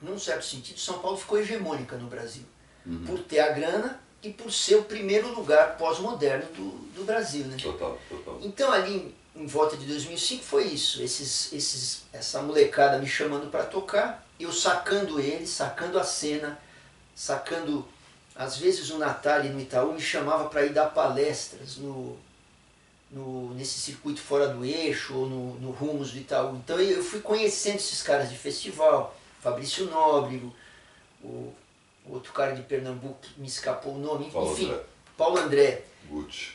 num certo sentido, São Paulo ficou hegemônica no Brasil. Uhum. Por ter a grana e por ser o primeiro lugar pós-moderno do, do Brasil. Né? Total, total. Então ali em volta de 2005 foi isso, esses, esses, essa molecada me chamando para tocar, eu sacando eles, sacando a cena, sacando, às vezes o Natal no Itaú me chamava para ir dar palestras no, no, nesse circuito fora do eixo ou no, no Rumos do Itaú. Então eu fui conhecendo esses caras de festival, Fabrício Nobre, o, o outro cara de Pernambuco, que me escapou o nome, Paulo enfim, André. Paulo André. Gucci.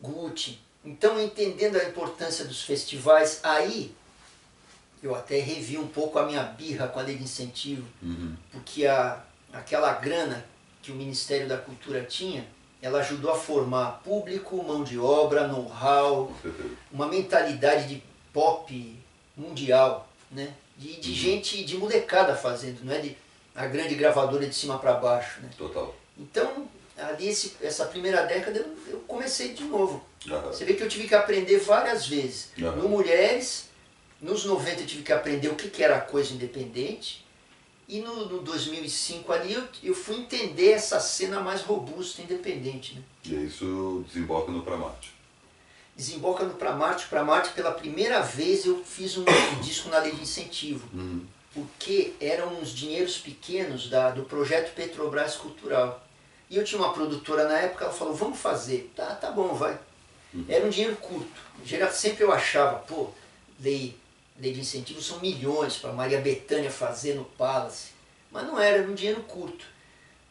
Gucci. Então, entendendo a importância dos festivais, aí eu até revi um pouco a minha birra com a lei de incentivo, Uhum. porque a, aquela grana que o Ministério da Cultura tinha, ela ajudou a formar público, mão de obra, know-how, uma mentalidade de pop mundial, né? De, de gente, de molecada fazendo, não é de a grande gravadora de cima para baixo, né? Total. Então, ali esse, essa primeira década eu, eu comecei de novo. Aham. Você vê que eu tive que aprender várias vezes. Aham. No Mulheres, nos 90 eu tive que aprender o que, que era a coisa independente. E no, no 2005 ali eu, eu fui entender essa cena mais robusta, independente. Né? E isso desemboca no Pramate. Desemboca no Pra Marte. Pra Marte, pela primeira vez, eu fiz um disco na lei de incentivo. Uhum. Porque eram uns dinheiros pequenos da, do projeto Petrobras Cultural. E eu tinha uma produtora na época, ela falou, vamos fazer. Tá, tá bom, vai. Era um dinheiro curto. Em geral, sempre eu achava, pô, lei, lei de incentivo são milhões para Maria Bethânia fazer no Palace. Mas não era, era um dinheiro curto.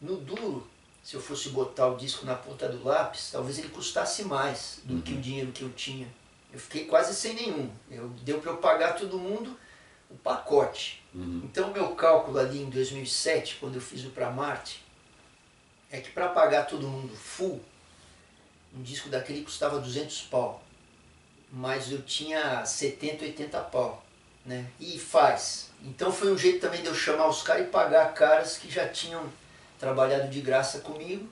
No duro, se eu fosse botar o disco na ponta do lápis, talvez ele custasse mais do que o dinheiro que eu tinha. Eu fiquei quase sem nenhum. Eu, deu para eu pagar todo mundo o pacote. Uhum. Então meu cálculo ali em 2007, quando eu fiz o Pra Marte, é que para pagar todo mundo full, um disco daquele custava 200 pau. Mas eu tinha 70, 80 pau. Né? E faz. Então foi um jeito também de eu chamar os caras e pagar caras que já tinham trabalhado de graça comigo.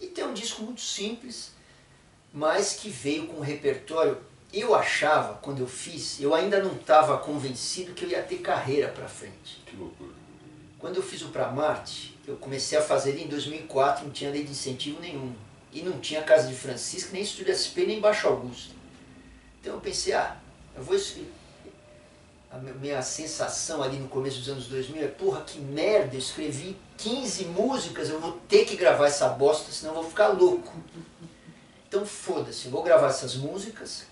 E ter um disco muito simples, mas que veio com um repertório. Eu achava, quando eu fiz, eu ainda não estava convencido que eu ia ter carreira para frente. Que loucura. Quando eu fiz o Pra Marte, eu comecei a fazer ele em 2004, não tinha lei de incentivo nenhum. E não tinha Casa de Francisco, nem Estúdio SP, nem Baixo Augusto. Então eu pensei, ah, eu vou... es- A mi- minha sensação ali no começo dos anos 2000 é, porra, que merda, eu escrevi 15 músicas, eu vou ter que gravar essa bosta, senão eu vou ficar louco. Então foda-se, vou gravar essas músicas,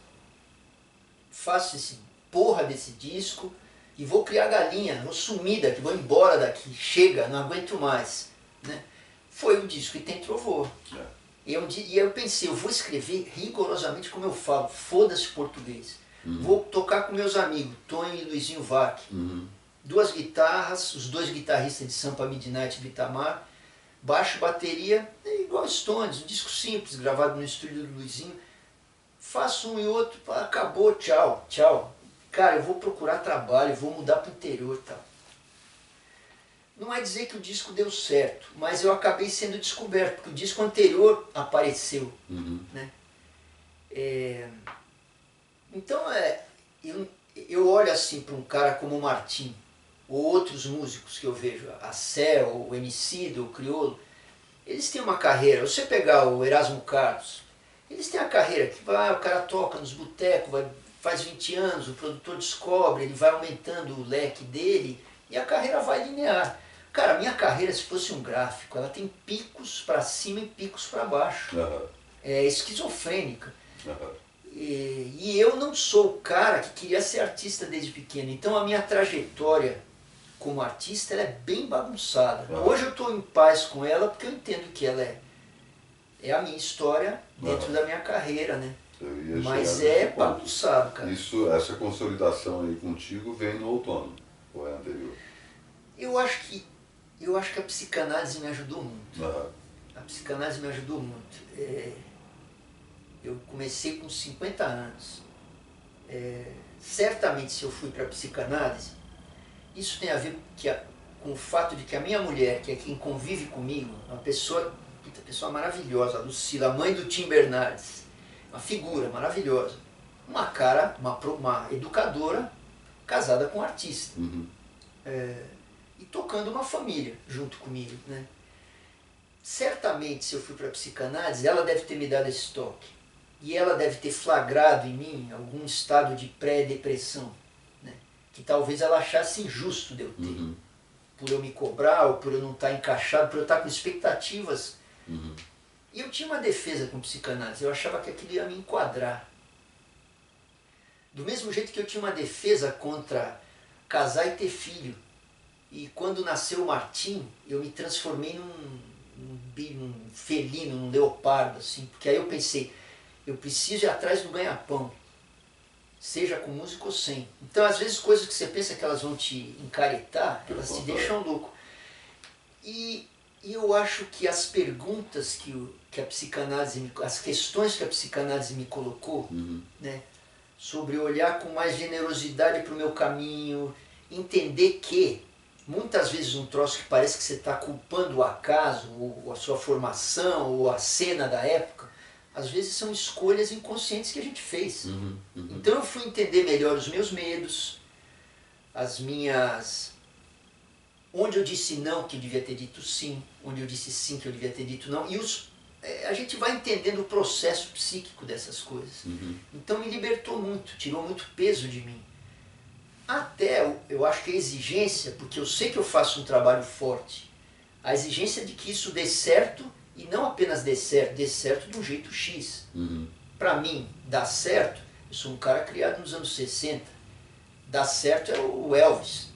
faço esse porra desse disco e vou criar galinha, vou sumir daqui, vou embora daqui, chega, não aguento mais. Né? Foi o disco e tem trovô. É. E eu, e eu pensei, eu vou escrever rigorosamente como eu falo, foda-se português. Vou tocar com meus amigos, Tonho e Luizinho Vac. Uhum. Duas guitarras, os dois guitarristas de Sampa Midnight do Itamar, baixo, bateria, é igual Stones, um disco simples, gravado no estúdio do Luizinho. Faço um e outro, acabou, tchau, tchau. Cara, eu vou procurar trabalho, vou mudar para o interior e tal. Não é dizer que o disco deu certo, mas eu acabei sendo descoberto, porque o disco anterior apareceu. Uhum. É, então, é, eu, eu olho assim para um cara como o Martim, ou outros músicos que eu vejo, a Céu, o MC do Criolo, eles têm uma carreira. Você pegar o Erasmo Carlos, eles têm a carreira que vai, o cara toca nos botecos, vai faz 20 anos, o produtor descobre, ele vai aumentando o leque dele e a carreira vai linear. Cara, minha carreira, se fosse um gráfico, ela tem picos para cima e picos para baixo. Aham. É esquizofrênica. Aham. E, e eu não sou o cara que queria ser artista desde pequeno. Então a minha trajetória como artista ela é bem bagunçada. Ah. Hoje eu estou em paz com ela porque eu entendo que ela é, é a minha história dentro da minha carreira, né? Mas é ponto. bagunçado, cara. Isso, essa consolidação aí contigo vem no outono, ou é anterior? Eu acho que eu acho que a psicanálise me ajudou muito. Aham. A psicanálise me ajudou muito. É, eu comecei com 50 anos. É, certamente, se eu fui para a psicanálise, isso tem a ver que a- com o fato de que a minha mulher, que é quem convive comigo, uma pessoa, pessoa maravilhosa, a Lucila, a mãe do Tim Bernardes, uma figura maravilhosa, uma cara, uma, uma educadora casada com um artista Uhum. E tocando uma família junto comigo, né? Certamente, se eu fui para a psicanálise, ela deve ter me dado esse toque. E ela deve ter flagrado em mim algum estado de pré-depressão, né? Que talvez ela achasse injusto de eu ter. Uhum. Por eu me cobrar, ou por eu não estar encaixado, por eu estar com expectativas. Uhum. E eu tinha uma defesa com psicanálise, eu achava que aquilo ia me enquadrar. Do mesmo jeito que eu tinha uma defesa contra casar e ter filho. E quando nasceu o Martim, eu me transformei num, num, num felino, num leopardo, assim. Porque aí eu pensei, eu preciso ir atrás do ganha-pão. Seja com música ou sem. Então, às vezes, coisas que você pensa que elas vão te encaretar, elas te deixam louco. E, e eu acho que as perguntas que, o, que a psicanálise, me, as questões que a psicanálise me colocou, Uhum. né, sobre olhar com mais generosidade para o meu caminho, entender que muitas vezes um troço que parece que você está culpando o acaso, ou a sua formação, ou a cena da época, às vezes são escolhas inconscientes que a gente fez. Uhum. Uhum. Então eu fui entender melhor os meus medos, as minhas. Onde eu disse não que eu devia ter dito sim, onde eu disse sim que eu devia ter dito não. E os, eh, a gente vai entendendo o processo psíquico dessas coisas. Uhum. Então me libertou muito, tirou muito peso de mim. Até eu, eu acho que a exigência, porque eu sei que eu faço um trabalho forte, a exigência de que isso dê certo e não apenas dê certo, dê certo de um jeito X. Uhum. Para mim, dar certo, eu sou um cara criado nos anos 60. Dar certo é o Elvis.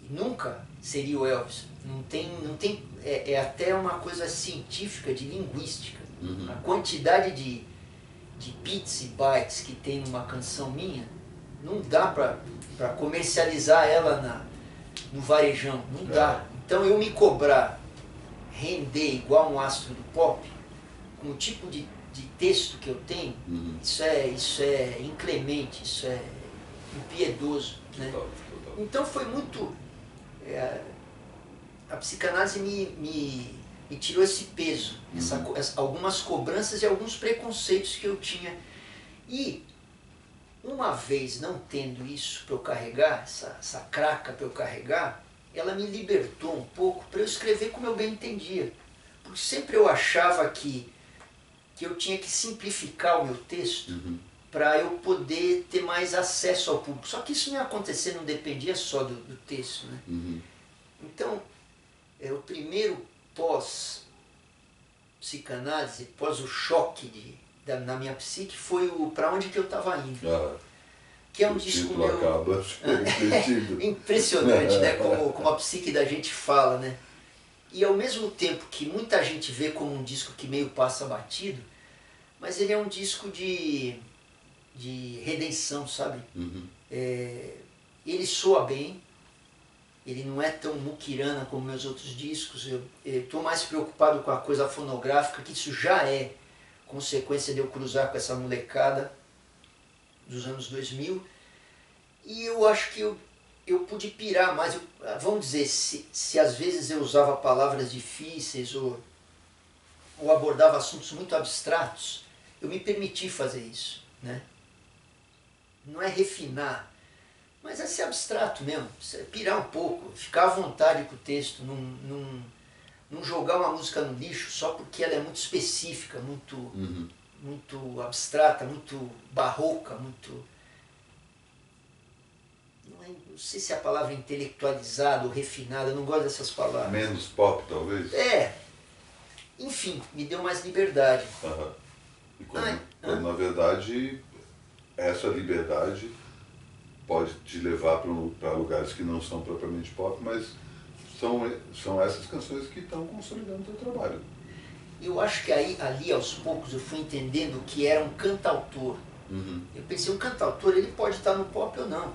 E nunca seria o Elvis. Não tem, não tem, é, é até uma coisa científica, de linguística. Uhum. A quantidade de, de bits e bytes que tem numa canção minha, não dá para comercializar ela na, no varejão. Não dá. Então eu me cobrar render igual um astro do pop, com o tipo de, de texto que eu tenho, Uhum. isso é, isso é inclemente, isso é impiedoso. Né? Total, total. Então foi muito. é, a psicanálise me, me, me tirou esse peso, co- essa- algumas cobranças e alguns preconceitos que eu tinha. E uma vez não tendo isso para eu carregar, essa, essa craca para eu carregar, ela me libertou um pouco para eu escrever como eu bem entendia. Porque sempre eu achava que, que eu tinha que simplificar o meu texto Uhum. para eu poder ter mais acesso ao público. Só que isso não ia acontecer, não dependia só do, do texto. Né? Uhum. Então, é, o primeiro pós-psicanálise, pós o choque de, da, na minha psique, foi o Pra Onde Que Eu Tava Indo, Ah, que é um o disco meu... acaba refletindo. Impressionante, né? Como, como a psique da gente fala, né? E ao mesmo tempo que muita gente vê como um disco que meio passa batido, mas ele é um disco de, de redenção, sabe? Uhum. É, ele soa bem, ele não é tão muquirana como meus outros discos. Eu estou mais preocupado com a coisa fonográfica, que isso já é consequência de eu cruzar com essa molecada dos anos 2000. E eu acho que eu, eu pude pirar mais. Eu- vamos dizer, se, se às vezes eu usava palavras difíceis ou, ou abordava assuntos muito abstratos, eu me permiti fazer isso. Né? Não é refinar, mas é ser abstrato mesmo, pirar um pouco, ficar à vontade com o texto, não, não, não jogar uma música no lixo só porque ela é muito específica, muito, Uhum. muito abstrata, muito barroca, muito. não sei se a palavra é intelectualizada ou refinada, eu não gosto dessas palavras. Menos pop, talvez? É. Enfim, me deu mais liberdade. Aham. E quando, Ai, quando, na verdade, essa liberdade pode te levar para lugares que não são propriamente pop, mas são, são essas canções que estão consolidando o teu trabalho. Eu acho que aí, ali aos poucos eu fui entendendo que era um cantautor. Uhum. Eu pensei, um cantautor ele pode estar no pop ou não.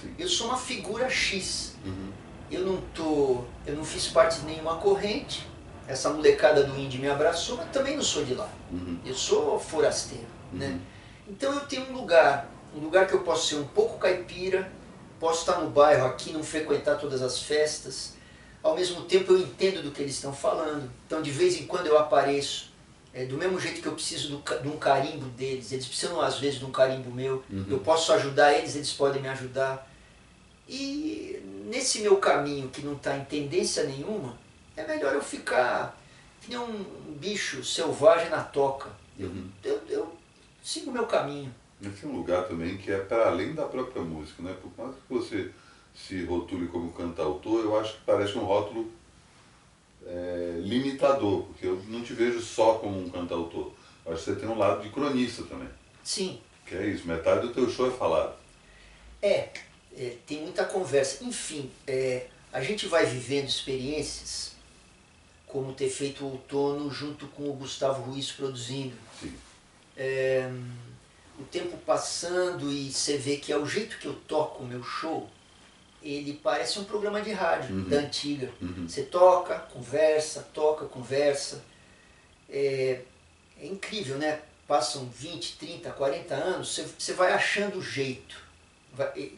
Sim. Eu sou uma figura X. Uhum. Eu não tô, eu não fiz parte de nenhuma corrente. Essa molecada do indie me abraçou, mas também não sou de lá. Uhum. Eu sou forasteiro, Uhum. né? Então eu tenho um lugar, um lugar que eu posso ser um pouco caipira, posso estar no bairro aqui, não frequentar todas as festas. Ao mesmo tempo eu entendo do que eles estão falando. Então de vez em quando eu apareço, é, do mesmo jeito que eu preciso do de um carimbo deles, eles precisam às vezes de um carimbo meu. Uhum. Eu posso ajudar eles, eles podem me ajudar. E nesse meu caminho que não está em tendência nenhuma, é melhor eu ficar que nem um bicho selvagem na toca. Uhum. Eu, eu sigo o meu caminho. Esse é um lugar também que é para além da própria música, né? Por mais que você se rotule como cantautor, eu acho que parece um rótulo é, limitador, porque eu não te vejo só como um cantautor. Eu Acho que você tem um lado de cronista também, Sim, que é isso, metade do teu show é falado. é, é, tem muita conversa. Enfim, é, a gente vai vivendo experiências, como ter feito o outono junto com o Gustavo Ruiz produzindo. Sim. É, o tempo passando e você vê que é o jeito que eu toco o meu show, ele parece um programa de rádio Uhum. da antiga. Uhum. Você toca, conversa, toca, conversa. É, é incrível, né? Passam 20, 30, 40 anos, você, você vai achando o jeito. Vai-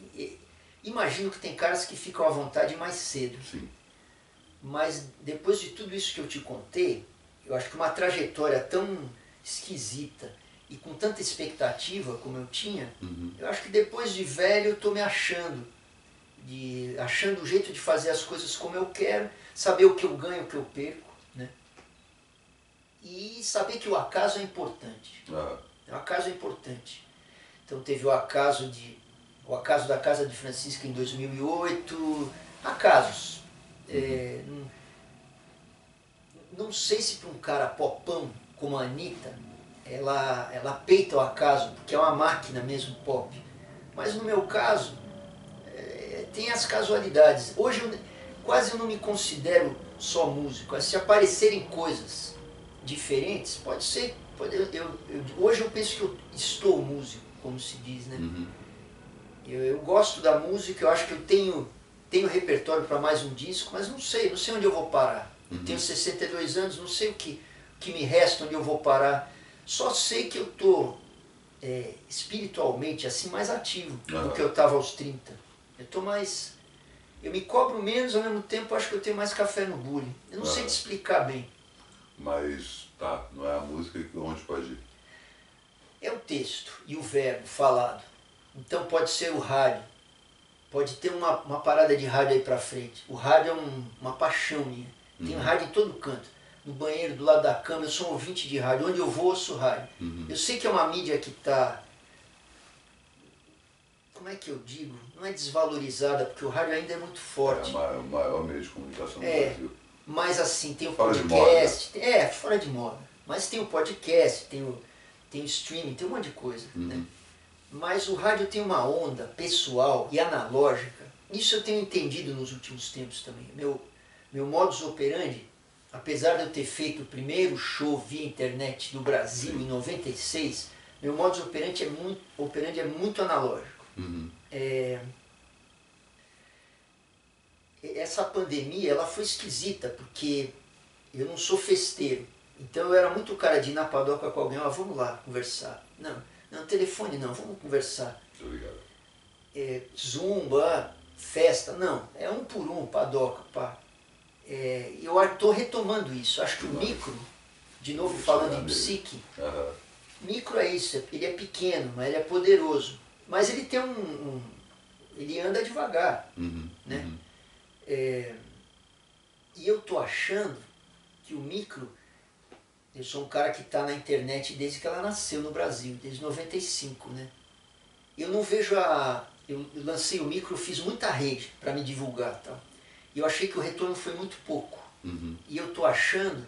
imagino que tem caras que ficam à vontade mais cedo. Sim. Mas depois de tudo isso que eu te contei, eu acho que uma trajetória tão esquisita e com tanta expectativa como eu tinha, Uhum. eu acho que depois de velho eu estou me achando. De, achando o jeito de fazer as coisas como eu quero, saber o que eu ganho, o que eu perco, né? E saber que o acaso é importante. O acaso é importante. Então teve o acaso de o acaso da casa de Francisca em 2008, acasos. É, não, não sei se para um cara popão como a Anitta, ela, ela peita o acaso, porque é uma máquina mesmo pop. Mas no meu caso, é, tem as casualidades. Hoje eu quase eu não me considero só músico. Se aparecerem coisas diferentes, pode ser. Pode, eu, eu- eu- hoje eu penso que eu estou músico, como se diz, né? uhum. Eu, eu gosto da música, eu acho que eu tenho, tenho repertório para mais um disco, mas não sei, não sei onde eu vou parar. Eu Uhum. tenho 62 anos, não sei o que, que me resta, onde eu vou parar. Só sei que eu estou espiritualmente assim mais ativo do Aham. que eu estava aos 30. Eu estou mais. Eu me cobro menos, ao mesmo tempo acho que eu tenho mais café no bule. Eu não sei Aham. te explicar bem. Mas tá, não é a música que onde pode ir. É o texto e o verbo falado. Então pode ser o rádio. Pode ter uma, uma parada de rádio aí pra frente. O rádio é um- uma paixão minha. Tem Uhum. rádio em todo canto. No banheiro, do lado da cama, eu sou um ouvinte de rádio. Onde eu vou, ouço rádio. Uhum. Eu sei que é uma mídia que está. Como é que eu digo? Não é desvalorizada, porque o rádio ainda é muito É forte. o maior, o maior meio de comunicação do É. Brasil. Mas assim, tem o Fora podcast. tem- é, fora de moda. Mas tem o podcast, tem o, tem o streaming, tem um monte de coisa. né? Uhum. Mas o rádio tem uma onda pessoal e analógica. Isso eu tenho entendido nos últimos tempos também. Meu, meu modus operandi, apesar de eu ter feito o primeiro show via internet do Brasil Sim. em 96, meu modus operandi é muito, operandi é muito analógico. Uhum. É, essa pandemia ela foi esquisita porque eu não sou festeiro. Então eu era muito cara de ir na padoca com alguém, ah, vamos lá conversar. Não, não, telefone não, vamos conversar. Tô ligado. É, zumba, festa, não, é um por um, padoca, pá. É, eu estou retomando isso. Acho que o micro, de novo falando em psique, Aham. Micro é isso, ele é pequeno, mas ele é poderoso. Mas ele tem um. um- ele anda devagar. Uhum. Né? Uhum. É, e eu tô achando que o micro. Eu sou um cara que está na internet desde que ela nasceu no Brasil, desde 95, né? Eu não vejo a, eu lancei o micro, fiz muita rede para me divulgar. Tal. E eu achei que o retorno foi muito pouco. Uhum. E eu estou achando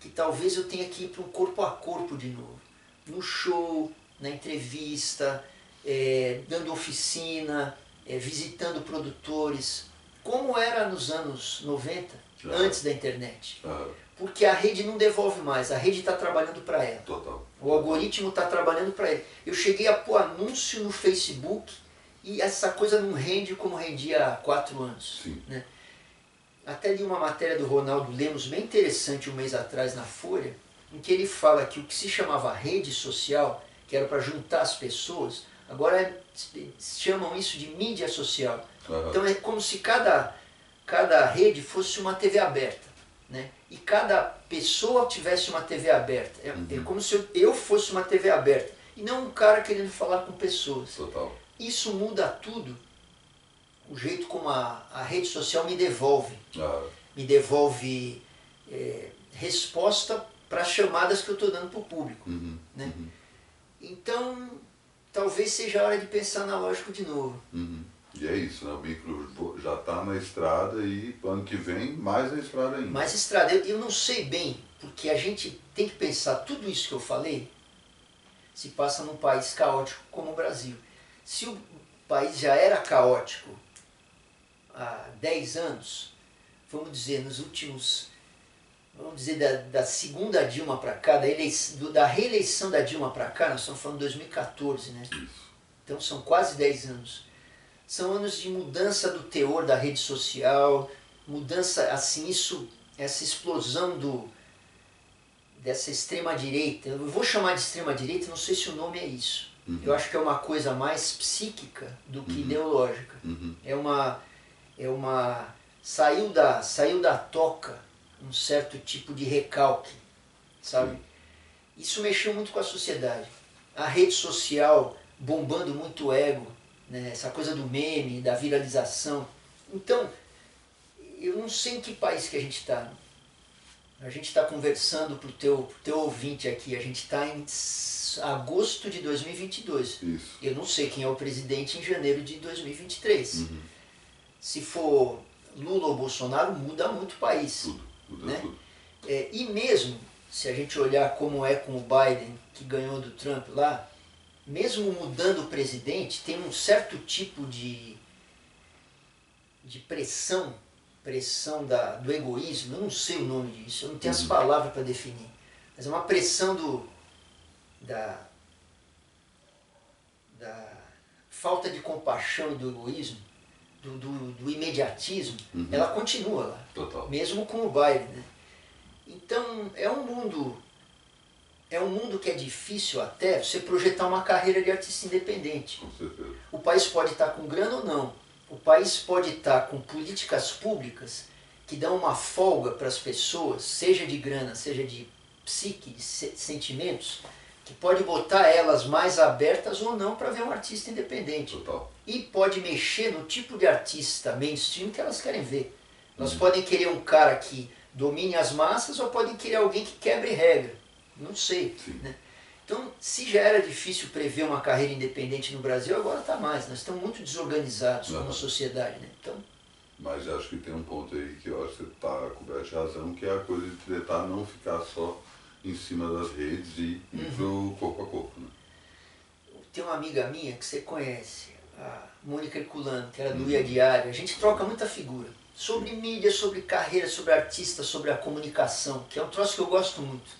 que talvez eu tenha que ir para um corpo a corpo de novo. No show, na entrevista, é, dando oficina, é, visitando produtores, como era nos anos 90, Claro. antes da internet. Porque a rede não devolve mais, a rede está trabalhando para ela. total. O algoritmo está trabalhando para ele. Eu cheguei a pôr anúncio no Facebook e essa coisa não rende como rendia há quatro anos. Sim. né? Até li uma matéria do Ronaldo Lemos, bem interessante, um mês atrás na Folha, em que ele fala que o que se chamava rede social, que era para juntar as pessoas, agora é- chamam isso de mídia social. Aham. Então é como se cada, cada rede fosse uma TV aberta. Né? E cada pessoa tivesse uma TV aberta. É, é como se eu, eu fosse uma TV aberta. E não um cara querendo falar com pessoas. Total. Isso muda tudo. O jeito como a, a rede social me devolve. Ah, Me devolve é, resposta para as chamadas que eu estou dando para o público. uhum, Né? uhum, Então, talvez seja a hora de pensar analógico de novo. uhum. E é isso, né? O micro já está na estrada e ano que vem mais na estrada ainda. Mas estrada, eu, eu não sei bem, porque a gente tem que pensar tudo isso que eu falei se passa num país caótico como o Brasil. Se o país já era caótico há 10 anos, vamos dizer, nos últimos, vamos dizer, da, da segunda Dilma para cá, da, eleição, do- da reeleição da Dilma para cá, nós estamos falando de 2014, né? Então são quase 10 anos. São anos de mudança do teor da rede social, mudança, assim, isso, essa explosão do dessa extrema direita. Eu vou chamar de extrema direita, não sei se o nome é isso. Uhum. Eu acho que é uma coisa mais psíquica do que ideológica. Uhum. É uma é uma saiu da saiu da toca um certo tipo de recalque, sabe? Isso mexeu muito com a sociedade. A rede social bombando muito o ego, né? essa coisa do meme, da viralização. Então, eu não sei em que país que a gente está. A gente está conversando para o teu, pro teu ouvinte aqui, a gente está em agosto de 2022. Isso. Eu não sei quem é o presidente em janeiro de 2023. Uhum. Se for Lula ou Bolsonaro, muda muito o país. Tudo. Muda Né? tudo. É, e mesmo se a gente olhar como é com o Biden, que ganhou do Trump lá, mesmo mudando o presidente, tem um certo tipo de, de pressão, pressão da, do egoísmo, eu não sei o nome disso, eu não tenho as Uhum. palavras para definir, mas é uma pressão do, da, da falta de compaixão e do egoísmo, do, do, do imediatismo, Uhum. ela continua lá Total. mesmo com o Biden. Né? Então é um mundo é um mundo que é difícil até você projetar uma carreira de artista independente. Com certeza. O país pode estar com grana ou não. O país pode estar com políticas públicas que dão uma folga para as pessoas, seja de grana, seja de psique, de se- sentimentos, que pode botar elas mais abertas ou não para ver um artista independente Total. e pode mexer no tipo de artista mainstream que elas querem ver. Elas podem querer um cara que domine as massas ou podem querer alguém que quebre regra. Não sei. Né? Então, se já era difícil prever uma carreira independente no Brasil, agora está mais. Nós estamos muito desorganizados como Aham. sociedade. Né? Então, Mas acho que tem um ponto aí que eu acho que você está coberto de razão, que é a coisa de tentar não ficar só em cima das redes e ir pro corpo a corpo. Né? tem uma amiga minha que você conhece, a Mônica Herculano, que era do Ia Diário. A gente troca muita figura. Sobre mídia, sobre carreira, sobre artista, sobre a comunicação, que é um troço que eu gosto muito.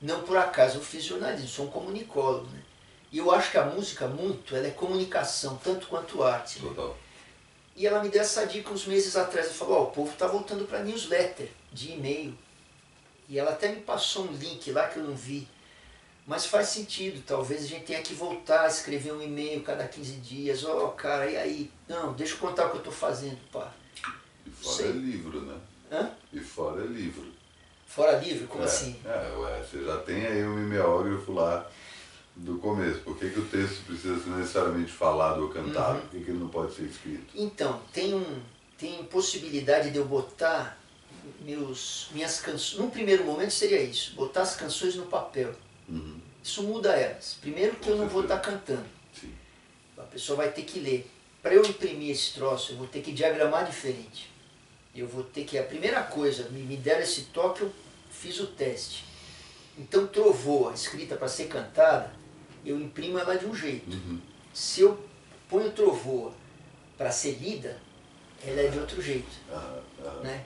Não por acaso eu fiz jornalismo, sou um comunicólogo. Né? E eu acho que a música, muito, ela é comunicação, tanto quanto arte. né? Total. E ela me deu essa dica uns meses atrás. Ela falou, ó, o povo está voltando para newsletter, de e-mail. E ela até me passou um link lá que eu não vi. Mas faz sentido, talvez a gente tenha que voltar a escrever um e-mail cada 15 dias. Ó, cara, e aí? Não, deixa eu contar o que eu estou fazendo, pá. E fora Sei. é livro, né? Hã? E fora é livro. Fora livre? Como é, assim? É, ué, você já tem aí um mimeógrafo lá do começo. Por que, que o texto precisa ser necessariamente falado ou cantado? Uhum. Por que, que ele não pode ser escrito? Então, tem, um, tem possibilidade de eu botar meus, minhas canções. Num primeiro momento seria isso, botar as canções no papel. Uhum. Isso muda elas. Primeiro que eu não vou estar cantando. Sim. A pessoa vai ter que ler. para eu imprimir esse troço, eu vou ter que diagramar diferente. Eu vou ter que, a primeira coisa, me, me deram esse toque, eu fiz o teste. Então, trovoa, escrita para ser cantada, eu imprimo ela de um jeito. Uhum. Se eu ponho trovoa para ser lida, ela é de outro jeito. Aham. Né?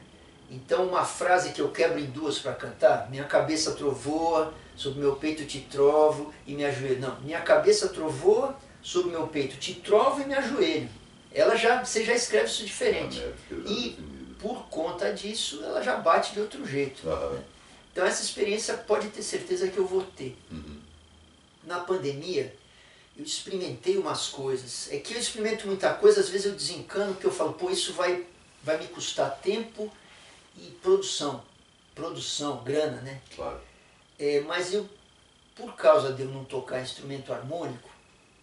Então, uma frase que eu quebro em duas para cantar, minha cabeça trovoa, sobre meu peito te trovo e me ajoelho. Não, minha cabeça trovoa, sobre meu peito te trovo e me ajoelho. Ela já, você já escreve isso diferente. A métrica já E definida. por conta disso, ela já bate de outro jeito. Aham. né? Então, essa experiência pode ter certeza que eu vou ter. Uhum. Na pandemia, eu experimentei umas coisas. É que eu experimento muita coisa, às vezes eu desencano, porque eu falo, pô, isso vai, vai me custar tempo e produção. Produção, grana, né? Claro. É, mas eu, por causa de eu não tocar instrumento harmônico,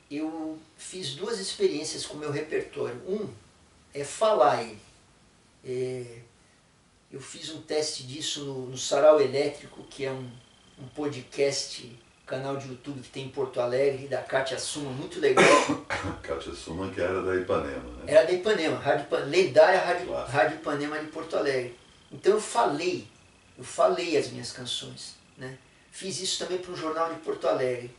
eu fiz duas experiências com o meu repertório. Um é falar ele. É, eu fiz um teste disso no, no Sarau Elétrico, que é um, um podcast, canal de YouTube que tem em Porto Alegre, da Kátia Suma, muito legal. Kátia Suman, que era da Ipanema, né? Era da Ipanema, Rádio lendária Rádio, Claro. Rádio Ipanema de Porto Alegre. Então eu falei, eu falei as minhas canções. Né? Fiz isso também para um jornal de Porto Alegre.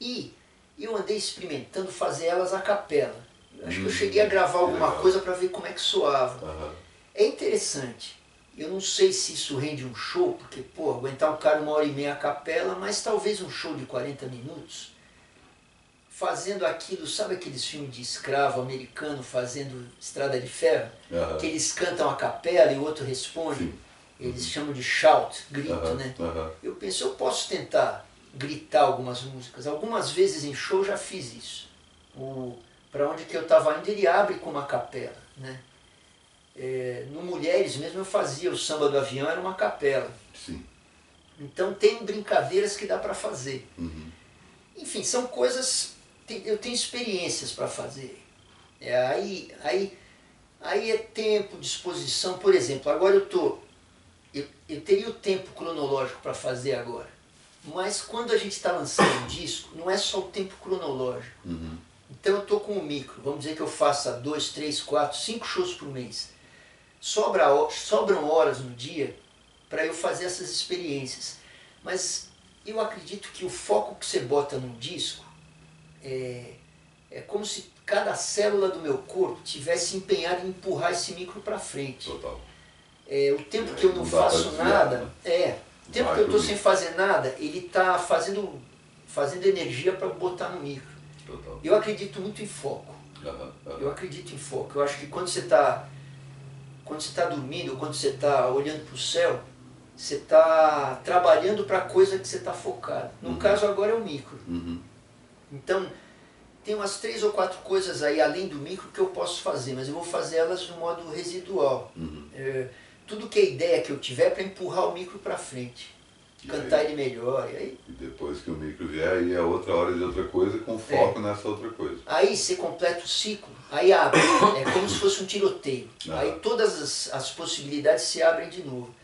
E eu andei experimentando fazer elas a capela. Acho que eu Hum, cheguei a gravar que alguma legal. coisa para ver como é que soava. Aham. É interessante. Eu não sei se isso rende um show, porque, pô, aguentar um cara uma hora e meia a capela, mas talvez um show de 40 minutos, fazendo aquilo, sabe aqueles filmes de escravo americano fazendo estrada de ferro? Que eles cantam a capela e o outro responde. Sim. Eles chamam de shout, grito, né? Eu penso, eu posso tentar gritar algumas músicas. Algumas vezes em show já fiz isso. O para onde que eu estava indo, ele abre com uma capela, né? É, no Mulheres mesmo eu fazia o samba do avião, era uma capela. Sim. Então tem brincadeiras que dá para fazer. Uhum. Enfim, são coisas. Eu tenho experiências para fazer. É, aí, aí, aí é tempo, disposição. Por exemplo, agora eu tô. Eu, eu teria o tempo cronológico para fazer agora. Mas quando a gente está lançando um disco, não é só o tempo cronológico. Uhum. Então eu tô com o micro. Vamos dizer que eu faça dois, três, quatro, cinco shows por mês. Sobra, sobram horas no dia para eu fazer essas experiências. Mas eu acredito que o foco que você bota num disco é, é como se cada célula do meu corpo tivesse empenhado em empurrar esse micro para frente. Total. É, o tempo que eu não faço desviar, nada, né? é, o tempo Vai que eu estou sem fazer nada, ele está fazendo, fazendo energia para botar no micro. Total. Eu acredito muito em foco. Aham, aham. Eu acredito em foco. Eu acho que quando você está quando você está dormindo, quando você está olhando para o céu, você está trabalhando para a coisa que você está focado. No Uhum. caso agora é o micro. Uhum. Então tem umas três ou quatro coisas aí além do micro que eu posso fazer, mas eu vou fazer elas de um modo residual. Uhum. É, tudo que é ideia que eu tiver para empurrar o micro para frente, E cantar aí? ele melhor. E aí, E depois que o micro vier, aí é outra hora de outra coisa, com foco nessa outra coisa. Aí você completa o ciclo, aí abre. É como se fosse um tiroteio. Ah. Aí todas as, as possibilidades se abrem de novo.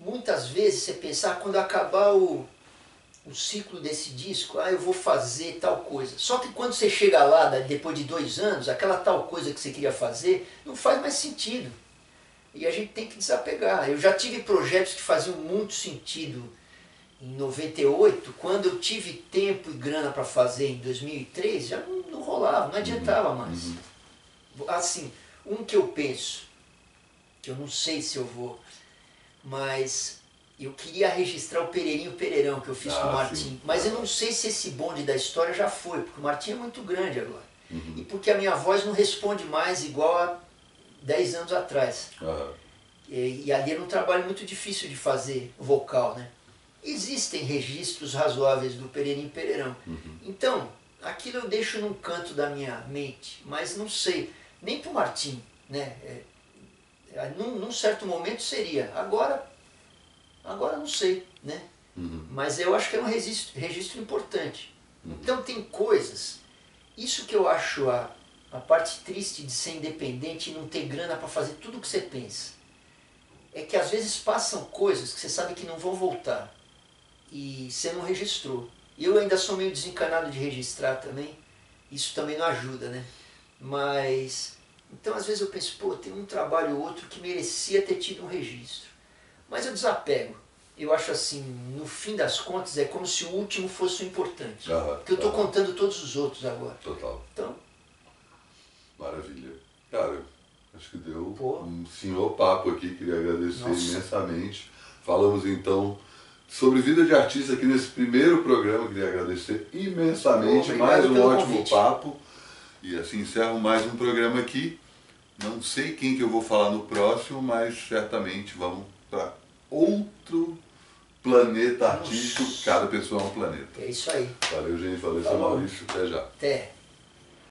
Muitas vezes você pensa, ah, quando acabar o, o ciclo desse disco, ah, eu vou fazer tal coisa. Só que quando você chega lá, depois de dois anos, aquela tal coisa que você queria fazer, não faz mais sentido. E a gente tem que desapegar. Eu já tive projetos que faziam muito sentido em 98, quando eu tive tempo e grana para fazer em 2003, já não, não rolava, não adiantava mais. Assim, um que eu penso, que eu não sei se eu vou, mas eu queria registrar o Pereirinho Pereirão que eu fiz com Ah, o Martim. sim. Mas eu não sei se esse bonde da história já foi, porque o Martim é muito grande agora. Uhum. E porque a minha voz não responde mais igual a 10 anos atrás. Aham. E, e ali era um trabalho muito difícil de fazer vocal, né? Existem registros razoáveis do Pereirinho Pereirão. Uhum. Então, aquilo eu deixo num canto da minha mente, mas não sei, nem pro Martim, né? É, é, num, num certo momento seria, agora, agora não sei, né? Uhum. Mas eu acho que é um registro, registro importante. Uhum. Então tem coisas, isso que eu acho a, a parte triste de ser independente e não ter grana para fazer tudo o que você pensa. É que às vezes passam coisas que você sabe que não vão voltar e você não registrou. Eu ainda sou meio desencanado de registrar também. Isso também não ajuda, né? Mas, então às vezes eu penso, pô, tem um trabalho ou outro que merecia ter tido um registro. Mas eu desapego. Eu acho assim, no fim das contas, é como se o último fosse o importante. Aham, porque eu estou aham. contando todos os outros agora. Total. Então, Maravilha. Cara, acho que deu Pô. um senhor papo aqui, queria agradecer Nossa. imensamente. Falamos então sobre vida de artista aqui nesse primeiro programa, queria agradecer imensamente, mais um ótimo convite. papo. E assim encerro mais um programa aqui. Não sei quem que eu vou falar no próximo, mas certamente vamos para outro planeta artístico. Cada pessoa é um planeta. é isso aí. Valeu, gente. Valeu, seu Falou. Maurício. Até já. Até.